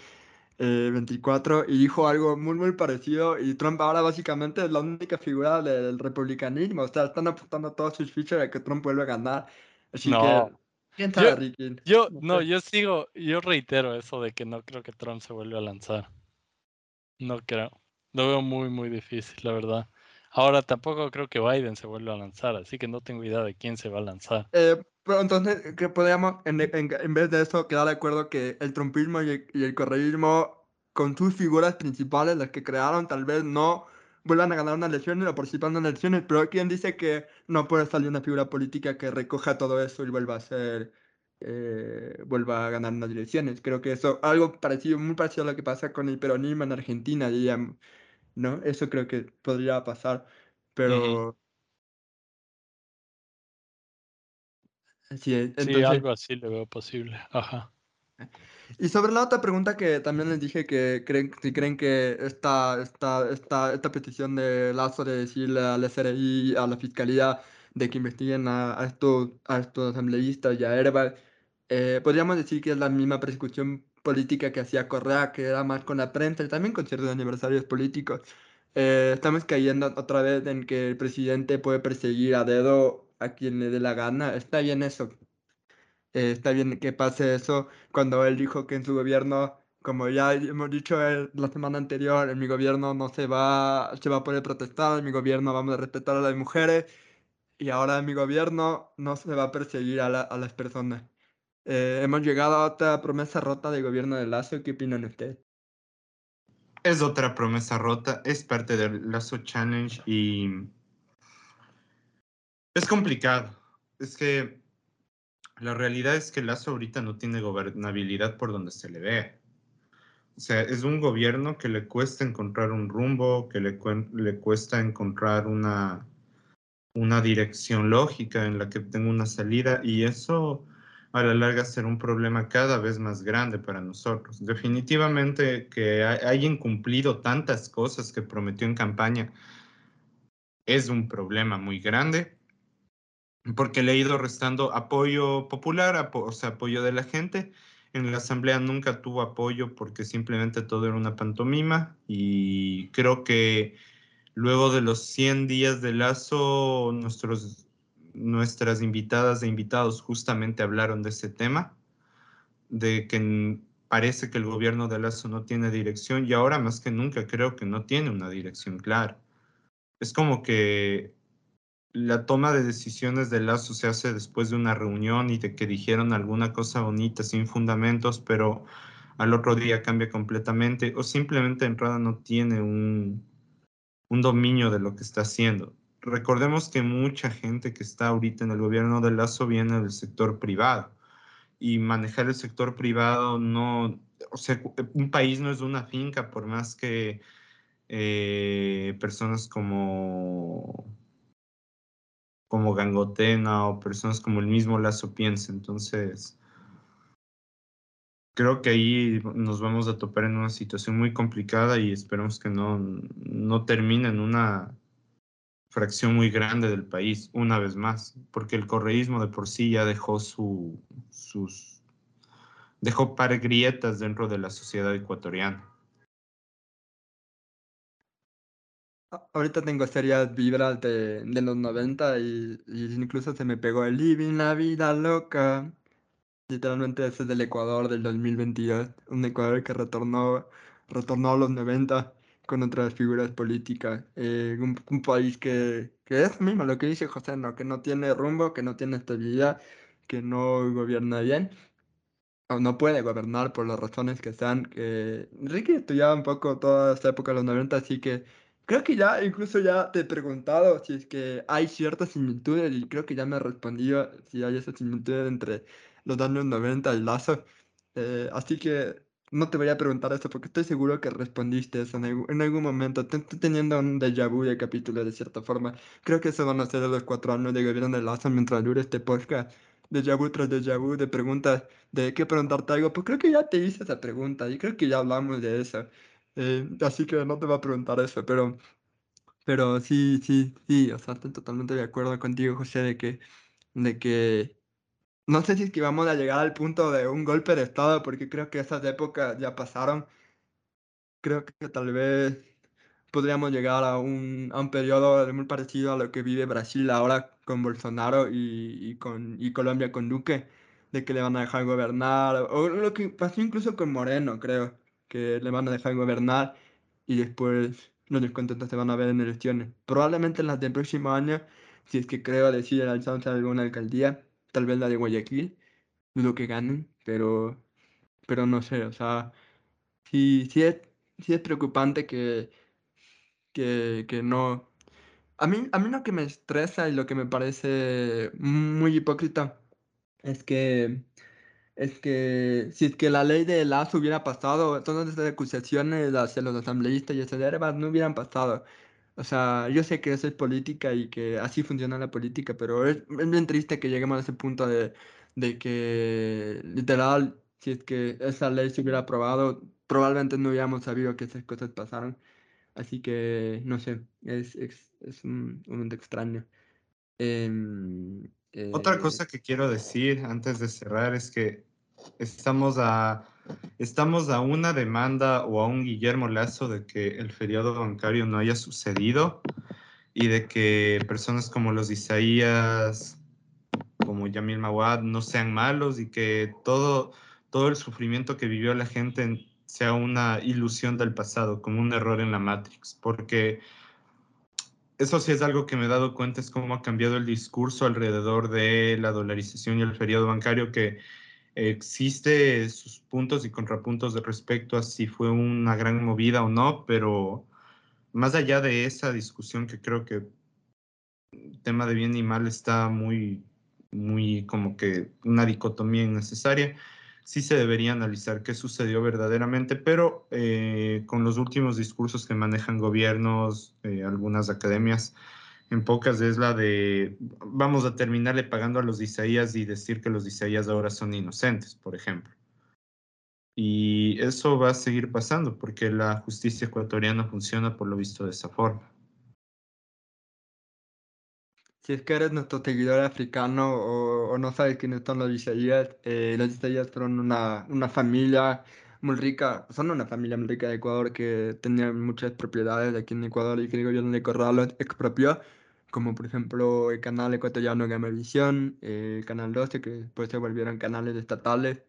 24 eh, y dijo algo muy muy parecido y Trump ahora básicamente es la única figura del republicanismo, o sea, están apuntando todos sus fichas a que Trump vuelva a ganar. Así que ¿quién yo, Ricky? Yo no, yo sigo, yo reitero eso de que no creo que Trump se vuelva a lanzar. No creo. Lo veo muy muy difícil, la verdad. Ahora tampoco creo que Biden se vuelva a lanzar, así que no tengo idea de quién se va a lanzar. Eh, pero entonces, que podríamos, en, en, vez de eso, quedar de acuerdo que el trumpismo y el, y correísmo, con sus figuras principales, las que crearon, tal vez no vuelvan a ganar unas elecciones o participando en elecciones, pero ¿quién dice que no puede salir una figura política que recoja todo eso y vuelva a ser eh, vuelva a ganar las elecciones. Creo que eso, algo parecido, muy parecido a lo que pasa con el peronismo en Argentina, diríamos, ¿no? Eso creo que podría pasar, pero... Sí, sí, algo así le veo posible. Ajá. Y sobre la otra pregunta que también les dije que creen, si creen que esta, esta, esta, esta petición de Lazo de decirle al SRI, a la Fiscalía, de que investiguen a, estos, a estos asambleístas y a Herbal, eh, podríamos decir que es la misma persecución política que hacía Correa, que era más con la prensa y también con ciertos aniversarios políticos. Eh, estamos cayendo otra vez en que el presidente puede perseguir a dedo a quien le dé la gana. Está bien eso, eh, está bien que pase eso cuando él dijo que en su gobierno, como ya hemos dicho la semana anterior, en mi gobierno no se va, se va a poder protestar, en mi gobierno vamos a respetar a las mujeres y ahora en mi gobierno no se va a perseguir a, a las personas. Eh, hemos llegado a otra promesa rota del gobierno de Lazo. ¿Qué opinan ustedes? Es otra promesa rota, es parte del Lazo Challenge y es complicado. Es que la realidad es que Lazo ahorita no tiene gobernabilidad por donde se le ve. O sea, es un gobierno que le cuesta encontrar un rumbo, que le, cuesta encontrar una, una dirección lógica en la que tenga una salida y eso a la larga será un problema cada vez más grande para nosotros. Definitivamente que haya incumplido tantas cosas que prometió en campaña es un problema muy grande porque le ha ido restando apoyo popular, o sea, apoyo de la gente. En la asamblea nunca tuvo apoyo porque simplemente todo era una pantomima y creo que luego de los 100 días de lazo, nuestros, nuestras invitadas e invitados justamente hablaron de ese tema, de que parece que el gobierno de lazo no tiene dirección y ahora más que nunca creo que no tiene una dirección clara. Es como que la toma de decisiones de Lazo se hace después de una reunión y de que dijeron alguna cosa bonita sin fundamentos, pero al otro día cambia completamente o simplemente entrada no tiene un, un dominio de lo que está haciendo. Recordemos que mucha gente que está ahorita en el gobierno de Lazo viene del sector privado y manejar el sector privado no, o sea, un país no es una finca por más que eh, personas como como Gangotena o personas como el mismo Lazo piensa. Entonces, creo que ahí nos vamos a topar en una situación muy complicada y esperamos que no, no termine en una fracción muy grande del país, una vez más, porque el correísmo de por sí ya dejó su, sus dejó par grietas dentro de la sociedad ecuatoriana. Ahorita tengo serias vibras de, de los 90 y, incluso se me pegó el Living la vida loca. Literalmente ese es del Ecuador del 2022, un Ecuador que retornó, retornó a los 90 con otras figuras políticas. Eh, un, país que, que es mismo lo que dice José, ¿no? que no tiene rumbo, que no tiene estabilidad, que no gobierna bien o no puede gobernar por las razones que sean. Que Enrique estudiaba un poco toda esta época de los 90, así que Creo que ya, incluso ya te he preguntado si es que hay ciertas similitudes y creo que ya me has respondido si hay esa similitud entre los años 90 y Lazo. Eh, así que no te voy a preguntar eso porque estoy seguro que respondiste eso en algún, momento. Estoy teniendo un déjà vu de capítulo de cierta forma. Creo que eso van a ser los cuatro años de gobierno de Lazo mientras dure este podcast. Déjà vu tras déjà vu de preguntas de qué preguntarte algo. Pues creo que ya te hice esa pregunta y creo que ya hablamos de eso. Eh, así que no te va a preguntar eso, pero, pero sí, sí, sí, o sea, estoy totalmente de acuerdo contigo, José, de que, de que no sé si es que vamos a llegar al punto de un golpe de Estado, porque creo que esas épocas ya pasaron. Creo que tal vez podríamos llegar a un, a un periodo muy parecido a lo que vive Brasil ahora con Bolsonaro y, y con, y Colombia con Duque, de que le van a dejar gobernar, o lo que pasó incluso con Moreno, creo que le van a dejar gobernar y después los descontentos se van a ver en elecciones. Probablemente en las del próximo año, si es que creo deciden alzarse alguna alcaldía, tal vez la de Guayaquil, dudo que ganen, pero, pero no sé, o sea, sí, sí, es, sí es preocupante que, que, que no... A mí, a mí lo que me estresa y lo que me parece muy hipócrita es que es que si es que la ley de Lazo hubiera pasado, todas estas acusaciones hacia los asambleístas y hacia no hubieran pasado. O sea, yo sé que eso es política y que así funciona la política, pero es, es bien triste que lleguemos a ese punto de, de que, literal, si es que esa ley se hubiera aprobado, probablemente no hubiéramos sabido que esas cosas pasaron. Así que, no sé, es, es, es un, momento extraño. Em, Otra eh, cosa que quiero decir antes de cerrar es que estamos a, estamos a una demanda o a un Guillermo Lazo de que el feriado bancario no haya sucedido y de que personas como los Isaías, como Yamil Mawad, no sean malos y que todo, todo el sufrimiento que vivió la gente sea una ilusión del pasado, como un error en la Matrix, porque eso sí es algo que me he dado cuenta, es cómo ha cambiado el discurso alrededor de la dolarización y el feriado bancario, que existe sus puntos y contrapuntos de respecto a si fue una gran movida o no, pero más allá de esa discusión que creo que el tema de bien y mal está muy, muy como que una dicotomía innecesaria, sí se debería analizar qué sucedió verdaderamente, pero eh, con los últimos discursos que manejan gobiernos, eh, algunas academias, en pocas es la de vamos a terminarle pagando a los Isaías y decir que los Isaías ahora son inocentes, por ejemplo. Y eso va a seguir pasando porque la justicia ecuatoriana funciona por lo visto de esa forma. Si es que eres nuestro seguidor africano o, no sabes quiénes son los Isaías, eh, los Isaías fueron una, una familia muy rica, son una familia muy rica de Ecuador que tenía muchas propiedades aquí en Ecuador y que el gobierno de Corral los expropió, como por ejemplo el canal ecuatoriano Gamavisión, el canal 12, que después se volvieron canales estatales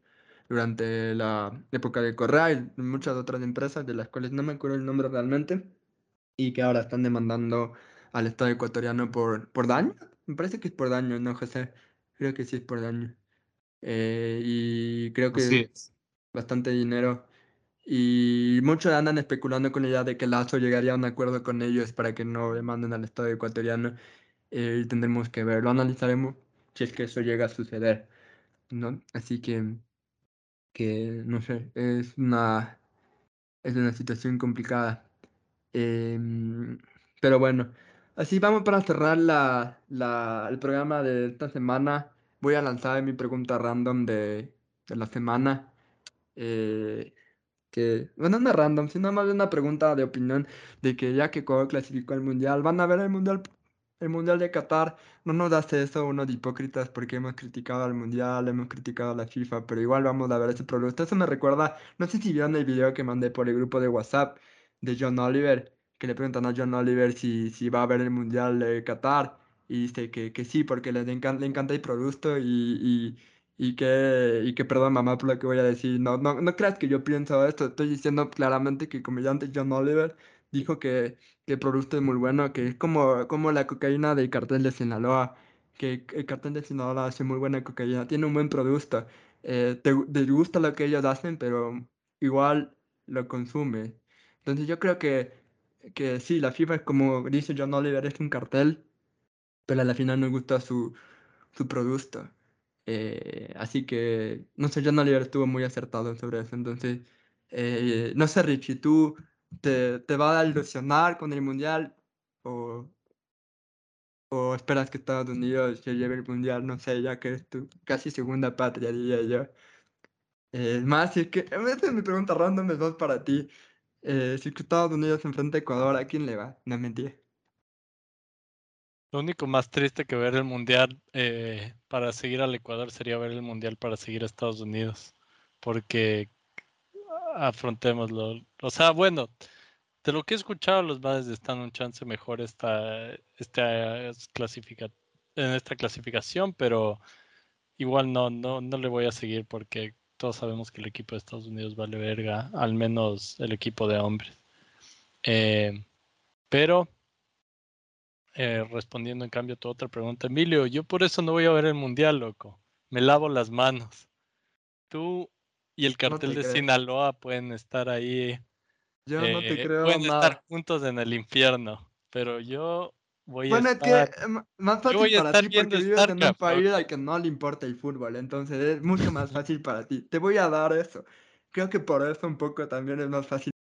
durante la época de Corral y muchas otras empresas de las cuales no me acuerdo el nombre realmente y que ahora están demandando al Estado ecuatoriano por, por daño. Me parece que es por daño, no José. Creo que sí es por daño. Eh, y creo que es bastante dinero. Y muchos andan especulando con la idea de que Lazo llegaría a un acuerdo con ellos para que no demanden al Estado ecuatoriano. Eh, y tendremos que ver, lo analizaremos si es que eso llega a suceder. ¿no? Así que, que, no sé, es una, es una situación complicada. Em, pero bueno, así vamos para cerrar la, el programa de esta semana. Voy a lanzar mi pregunta random de, de la semana. Eh, que, bueno, no random, sino más de una pregunta de opinión de que ya que Ecuador clasificó al Mundial, ¿van a ver el Mundial, el mundial de Qatar? No nos hace eso uno de hipócritas porque hemos criticado al Mundial, hemos criticado a la FIFA, pero igual vamos a ver ese producto. Eso me recuerda, no sé si vieron el video que mandé por el grupo de WhatsApp de John Oliver, que le preguntan a John Oliver si, si va a ver el Mundial de Qatar y dice que, que sí, porque le, encanta, le encanta el producto y, y, y, que, y que, perdón mamá por lo que voy a decir, no, no, no creas que yo pienso esto, estoy diciendo claramente que el comediante John Oliver dijo que, que el producto es muy bueno, que es como, como la cocaína del cartel de Sinaloa, que el cartel de Sinaloa hace muy buena cocaína, tiene un buen producto, eh, te, te gusta lo que ellos hacen, pero igual lo consume. Entonces yo creo que que sí, la FIFA es como dice John Oliver, es un cartel, pero a la final nos gusta su, su producto. Eh, así que, no sé, John Oliver estuvo muy acertado sobre eso. Entonces, eh, no sé, Richie, ¿tú te, te vas a ilusionar con el Mundial o, o esperas que Estados Unidos se lleve el Mundial? No sé, ya que es tu casi segunda patria, diría yo. Eh, más, si es que, esta es mi pregunta random, es dos para ti. Eh, si Estados Unidos enfrenta a Ecuador, ¿a quién le va? No mentira. Lo único más triste que ver el mundial eh, para seguir al Ecuador sería ver el mundial para seguir a Estados Unidos, porque afrontémoslo. O sea, bueno, de lo que he escuchado, los Bades están un chance mejor esta, esta clasifica, en esta clasificación, pero igual no, no, no le voy a seguir porque todos sabemos que el equipo de Estados Unidos vale verga, al menos el equipo de hombres. Eh, pero, eh, respondiendo en cambio a tu otra pregunta, Emilio, yo por eso no voy a ver el mundial, loco. Me lavo las manos. Tú y el cartel de Sinaloa pueden estar ahí. Yo no te eh, creo. Pueden estar juntos en el infierno, pero yo Voy bueno, a es que estar... más fácil para ti porque vives en un país al que no le importa el fútbol, entonces es mucho más fácil para ti. Te voy a dar eso. Creo que por eso un poco también es más fácil.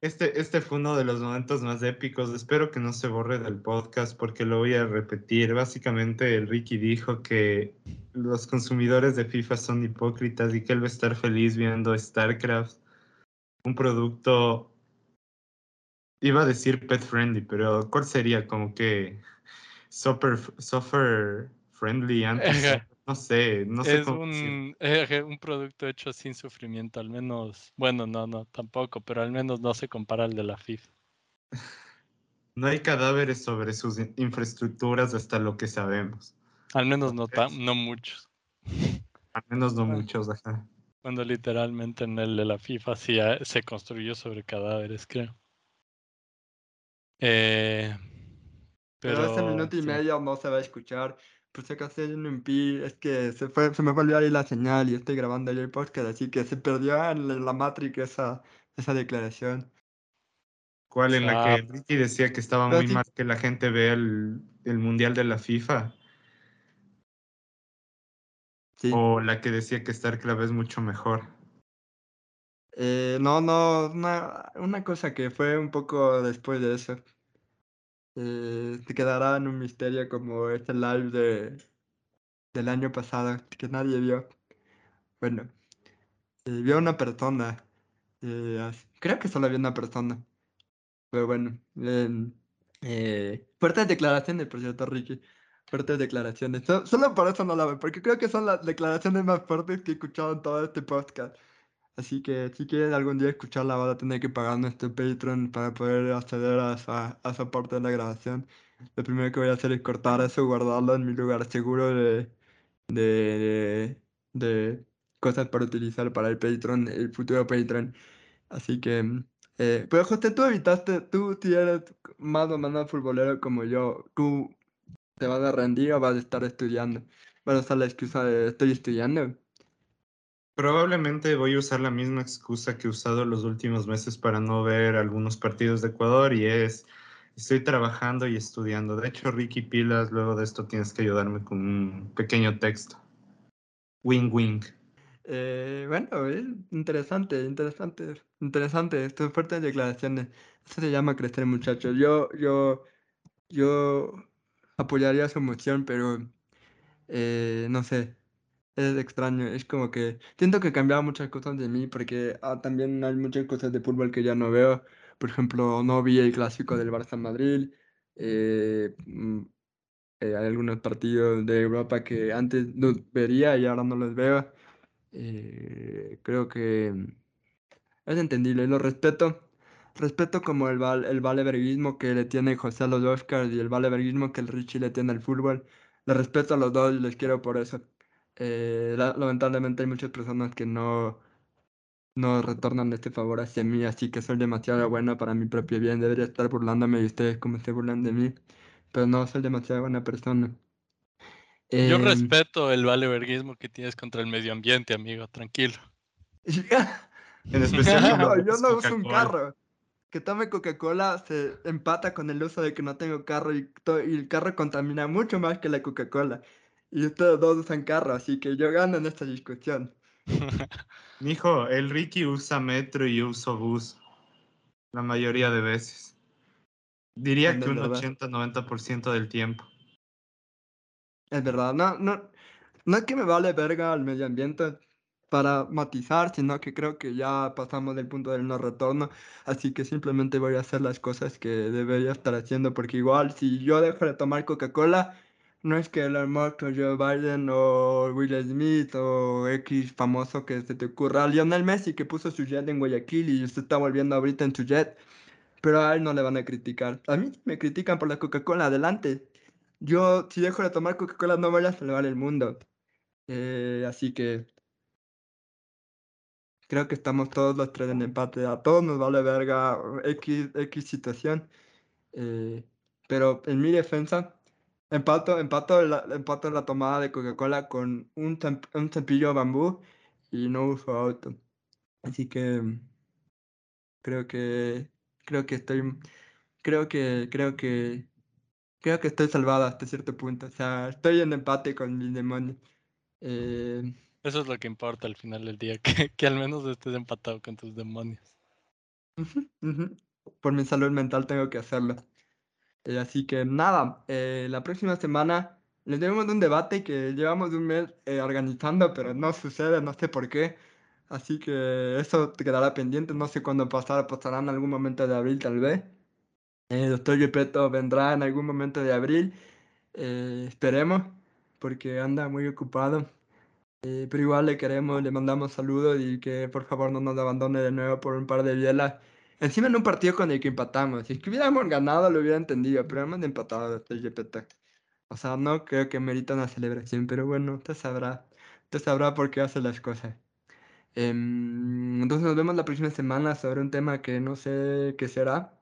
Este, este fue uno de los momentos más épicos. Espero que no se borre del podcast porque lo voy a repetir. Básicamente, el Ricky dijo que los consumidores de FIFA son hipócritas y que él va a estar feliz viendo StarCraft, un producto Iba a decir pet friendly, pero ¿cuál sería? Como que super, suffer friendly antes. No sé, no sé es un, un producto hecho sin sufrimiento, al menos, bueno, no, no, tampoco, pero al menos no se compara al de la FIFA. No hay cadáveres sobre sus infraestructuras hasta lo que sabemos. Al menos no, no muchos. Al menos no muchos, ajá. Cuando literalmente en el de la FIFA sí se construyó sobre cadáveres, creo. Eh, pero, ese minuto y medio no se va a escuchar. Por si acaso hay un MP, es que se, fue, se me fue a olvidar la señal y estoy grabando yo el podcast, así que se perdió en la Matrix esa, esa declaración. ¿Cuál? En la que Ricky decía que estaba muy mal que la gente vea el, el Mundial de la FIFA. Sí. O la que decía que StarCraft es mucho mejor. Eh, no, no, una, cosa que fue un poco después de eso. Eh, se quedará en un misterio como este live de, del año pasado que nadie vio. Bueno, eh, vio una persona. Eh, creo que solo había una persona. Pero bueno, eh, fuertes declaraciones, por cierto, Ricky. Fuertes declaraciones. solo por eso no la veo, porque creo que son las declaraciones más fuertes que he escuchado en todo este podcast. Así que si quieres algún día escucharla, vas a tener que pagar nuestro Patreon para poder acceder a esa, a esa parte de la grabación. Lo primero que voy a hacer es cortar eso, guardarlo en mi lugar seguro de, de, de, cosas para utilizar para el Patreon, el futuro Patreon. Así que, eh, pero José, tú evitaste, tú si eres más o menos futbolero como yo, tú te vas a rendir o vas a estar estudiando. Vas a usar la excusa de estoy estudiando. Probablemente voy a usar la misma excusa que he usado los últimos meses para no ver algunos partidos de Ecuador y es, estoy trabajando y estudiando. De hecho, Ricky Pilas, luego de esto tienes que ayudarme con un pequeño texto. Wing wing. Eh, bueno, interesante, interesante, interesante. Esto fuertes declaraciones. Eso se llama crecer, muchachos. Yo, yo, yo apoyaría su moción, pero eh, no sé es extraño, es como que siento que cambiaba muchas cosas de mí porque ah, también hay muchas cosas de fútbol que ya no veo. Por ejemplo, no vi el clásico del Barça Madrid. Eh, mm, eh, hay algunos partidos de Europa que antes los vería y ahora no los veo. Eh, creo que es entendible, lo respeto. Respeto como el, val, el valeverguismo que le tiene José a los Oscars y el valeverguismo que el Richie le tiene al fútbol. Le respeto a los dos y les quiero por eso. Eh, lamentablemente hay muchas personas que no, no retornan este favor hacia mí, así que soy demasiado bueno para mi propio bien. Debería estar burlándome de ustedes como se burlan de mí, pero no soy demasiado buena persona. Yo em, respeto el valeverguismo que tienes contra el medio ambiente, amigo, tranquilo. en especial, no, yo no uso un carro. Que tome Coca-Cola se empata con el uso de que no tengo carro y, y el carro contamina mucho más que la Coca-Cola. Y ustedes dos usan carro, así que yo gano en esta discusión. Mijo, el Ricky usa metro y uso bus. La mayoría de veces. Diría que un 80-90% del tiempo. Es verdad, no, no, no es que me vale verga al medio ambiente para matizar, sino que creo que ya pasamos del punto del no retorno, así que simplemente voy a hacer las cosas que debería estar haciendo, porque igual si yo dejo de tomar Coca-Cola, no es que Elon Musk o Joe Biden o Will Smith o X famoso que se te ocurra. Lionel Messi que puso su jet en Guayaquil y se está volviendo ahorita en su jet. Pero a él no le van a criticar. A mí me critican por la Coca-Cola, adelante. Yo, si dejo de tomar Coca-Cola, no voy a salvar el mundo. Eh, así que creo que estamos todos los tres en empate. A todos nos vale verga X, X situación. Eh, pero en mi defensa, Empato, empato, la, empato la tomada de Coca-Cola con un, un cepillo bambú y no uso auto. Así que creo que creo que estoy creo que creo que creo que estoy salvada hasta cierto punto. O sea, estoy en empate con mi demonio. Eh, Eso es lo que importa al final del día, que, que al menos estés empatado con tus demonios. Por mi salud mental tengo que hacerlo. Eh, así que nada, eh, la próxima semana les debemos un debate que llevamos un mes organizando, pero no sucede, no sé por qué. Así que eso te quedará pendiente, no sé cuándo pasará, pasará en algún momento de abril tal vez. El doctor Gepetto vendrá en algún momento de abril, eh, esperemos, porque anda muy ocupado. Eh, pero igual le queremos, le mandamos saludos y que por favor no nos abandone de nuevo por un par de bielas. Encima en un partido con el que empatamos. Si es que hubiéramos ganado lo hubiera entendido, pero hemos empatado doctor Gepetto. O sea, no creo que merita una celebración, pero bueno, usted sabrá. Usted sabrá por qué hace las cosas. Em, entonces nos vemos la próxima semana sobre un tema que no sé qué será.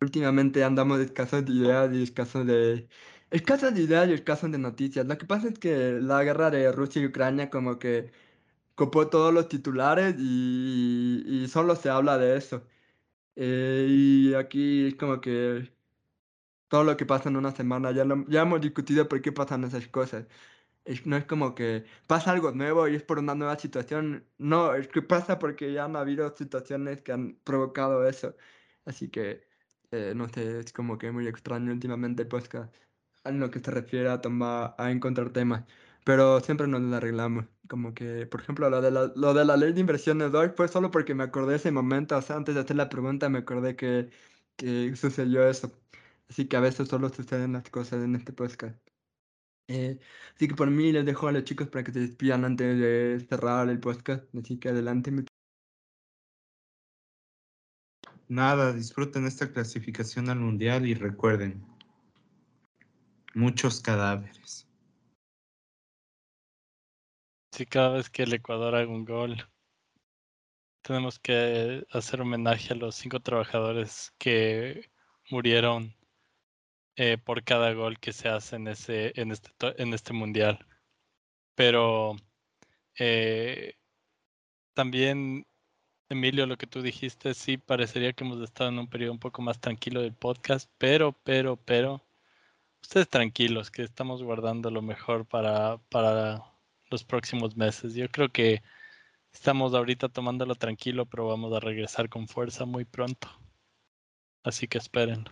Últimamente andamos escasos de ideas y escasos de... Escasos de ideas y escasos de noticias. Lo que pasa es que la guerra de Rusia y Ucrania como que copó todos los titulares y, y solo se habla de eso. Eh, y aquí es como que todo lo que pasa en una semana, ya, lo, ya hemos discutido por qué pasan esas cosas no es como que pasa algo nuevo y es por una nueva situación. No, es que pasa porque ya han habido situaciones que han provocado eso. Así que, eh, no sé, es como que muy extraño últimamente pues que en lo que se refiere a tomar, a encontrar temas. Pero siempre nos lo arreglamos. Como que, por ejemplo, lo de la, lo de la ley de inversiones hoy fue solo porque me acordé ese momento. O sea, antes de hacer la pregunta me acordé que, que sucedió eso. Así que a veces solo suceden las cosas en este podcast. Eh, así que por mí les dejo a los chicos para que se despidan antes de cerrar el podcast. Así que adelante. Nada, disfruten esta clasificación al mundial y recuerden, muchos cadáveres. Cada vez que el Ecuador haga un gol, tenemos que hacer homenaje a los cinco trabajadores que murieron eh, por cada gol que se hace en, ese, en, este, en este mundial. Pero eh, también, Emilio, lo que tú dijiste, sí, parecería que hemos estado en un periodo un poco más tranquilo del podcast, pero, pero, pero, ustedes tranquilos, que estamos guardando lo mejor para, para los próximos meses. Yo creo que estamos ahorita tomándolo tranquilo, pero vamos a regresar con fuerza muy pronto. Así que esperen.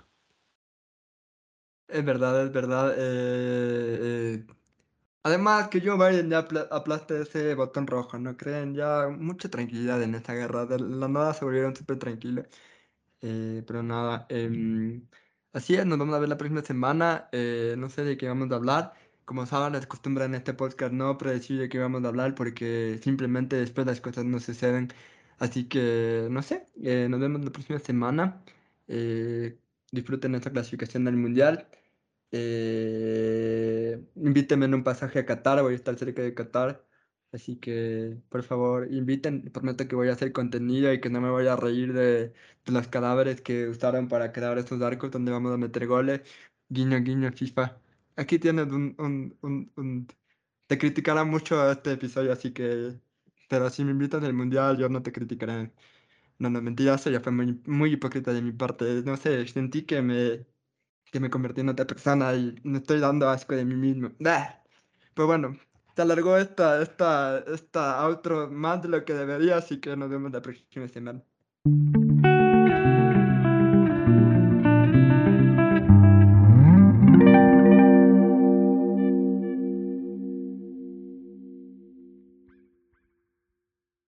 Es verdad, es verdad. Eh, eh, además que Joe Biden ya aplaste ese botón rojo, ¿no creen? Ya mucha tranquilidad en esta guerra. De la nada se volvieron súper tranquilos. Eh, pero nada, em, así es, nos vamos a ver la próxima semana. no sé de qué vamos a hablar. Como saben, es costumbre en este podcast no predecir de qué vamos a hablar porque simplemente después las cosas no suceden. Así que, no sé, nos vemos la próxima semana. disfruten esta clasificación del Mundial. Eh, invítenme en un pasaje a Qatar, voy a estar cerca de Qatar. Así que, por favor, inviten. Prometo que voy a hacer contenido y que no me voy a reír de, los cadáveres que usaron para crear estos arcos donde vamos a meter goles. Guiño, guiño, FIFA. Aquí tienes un, un, un, Te criticará mucho este episodio, así que... Pero si me invitan al mundial, yo no te criticaré. No, no, mentira, eso ya fue muy, muy hipócrita de mi parte. No sé, sentí que me que me convertí en otra persona y me estoy dando asco de mí mismo. Pues bueno, se alargó esta, esta, esta outro más de lo que debería, así que nos vemos la próxima semana.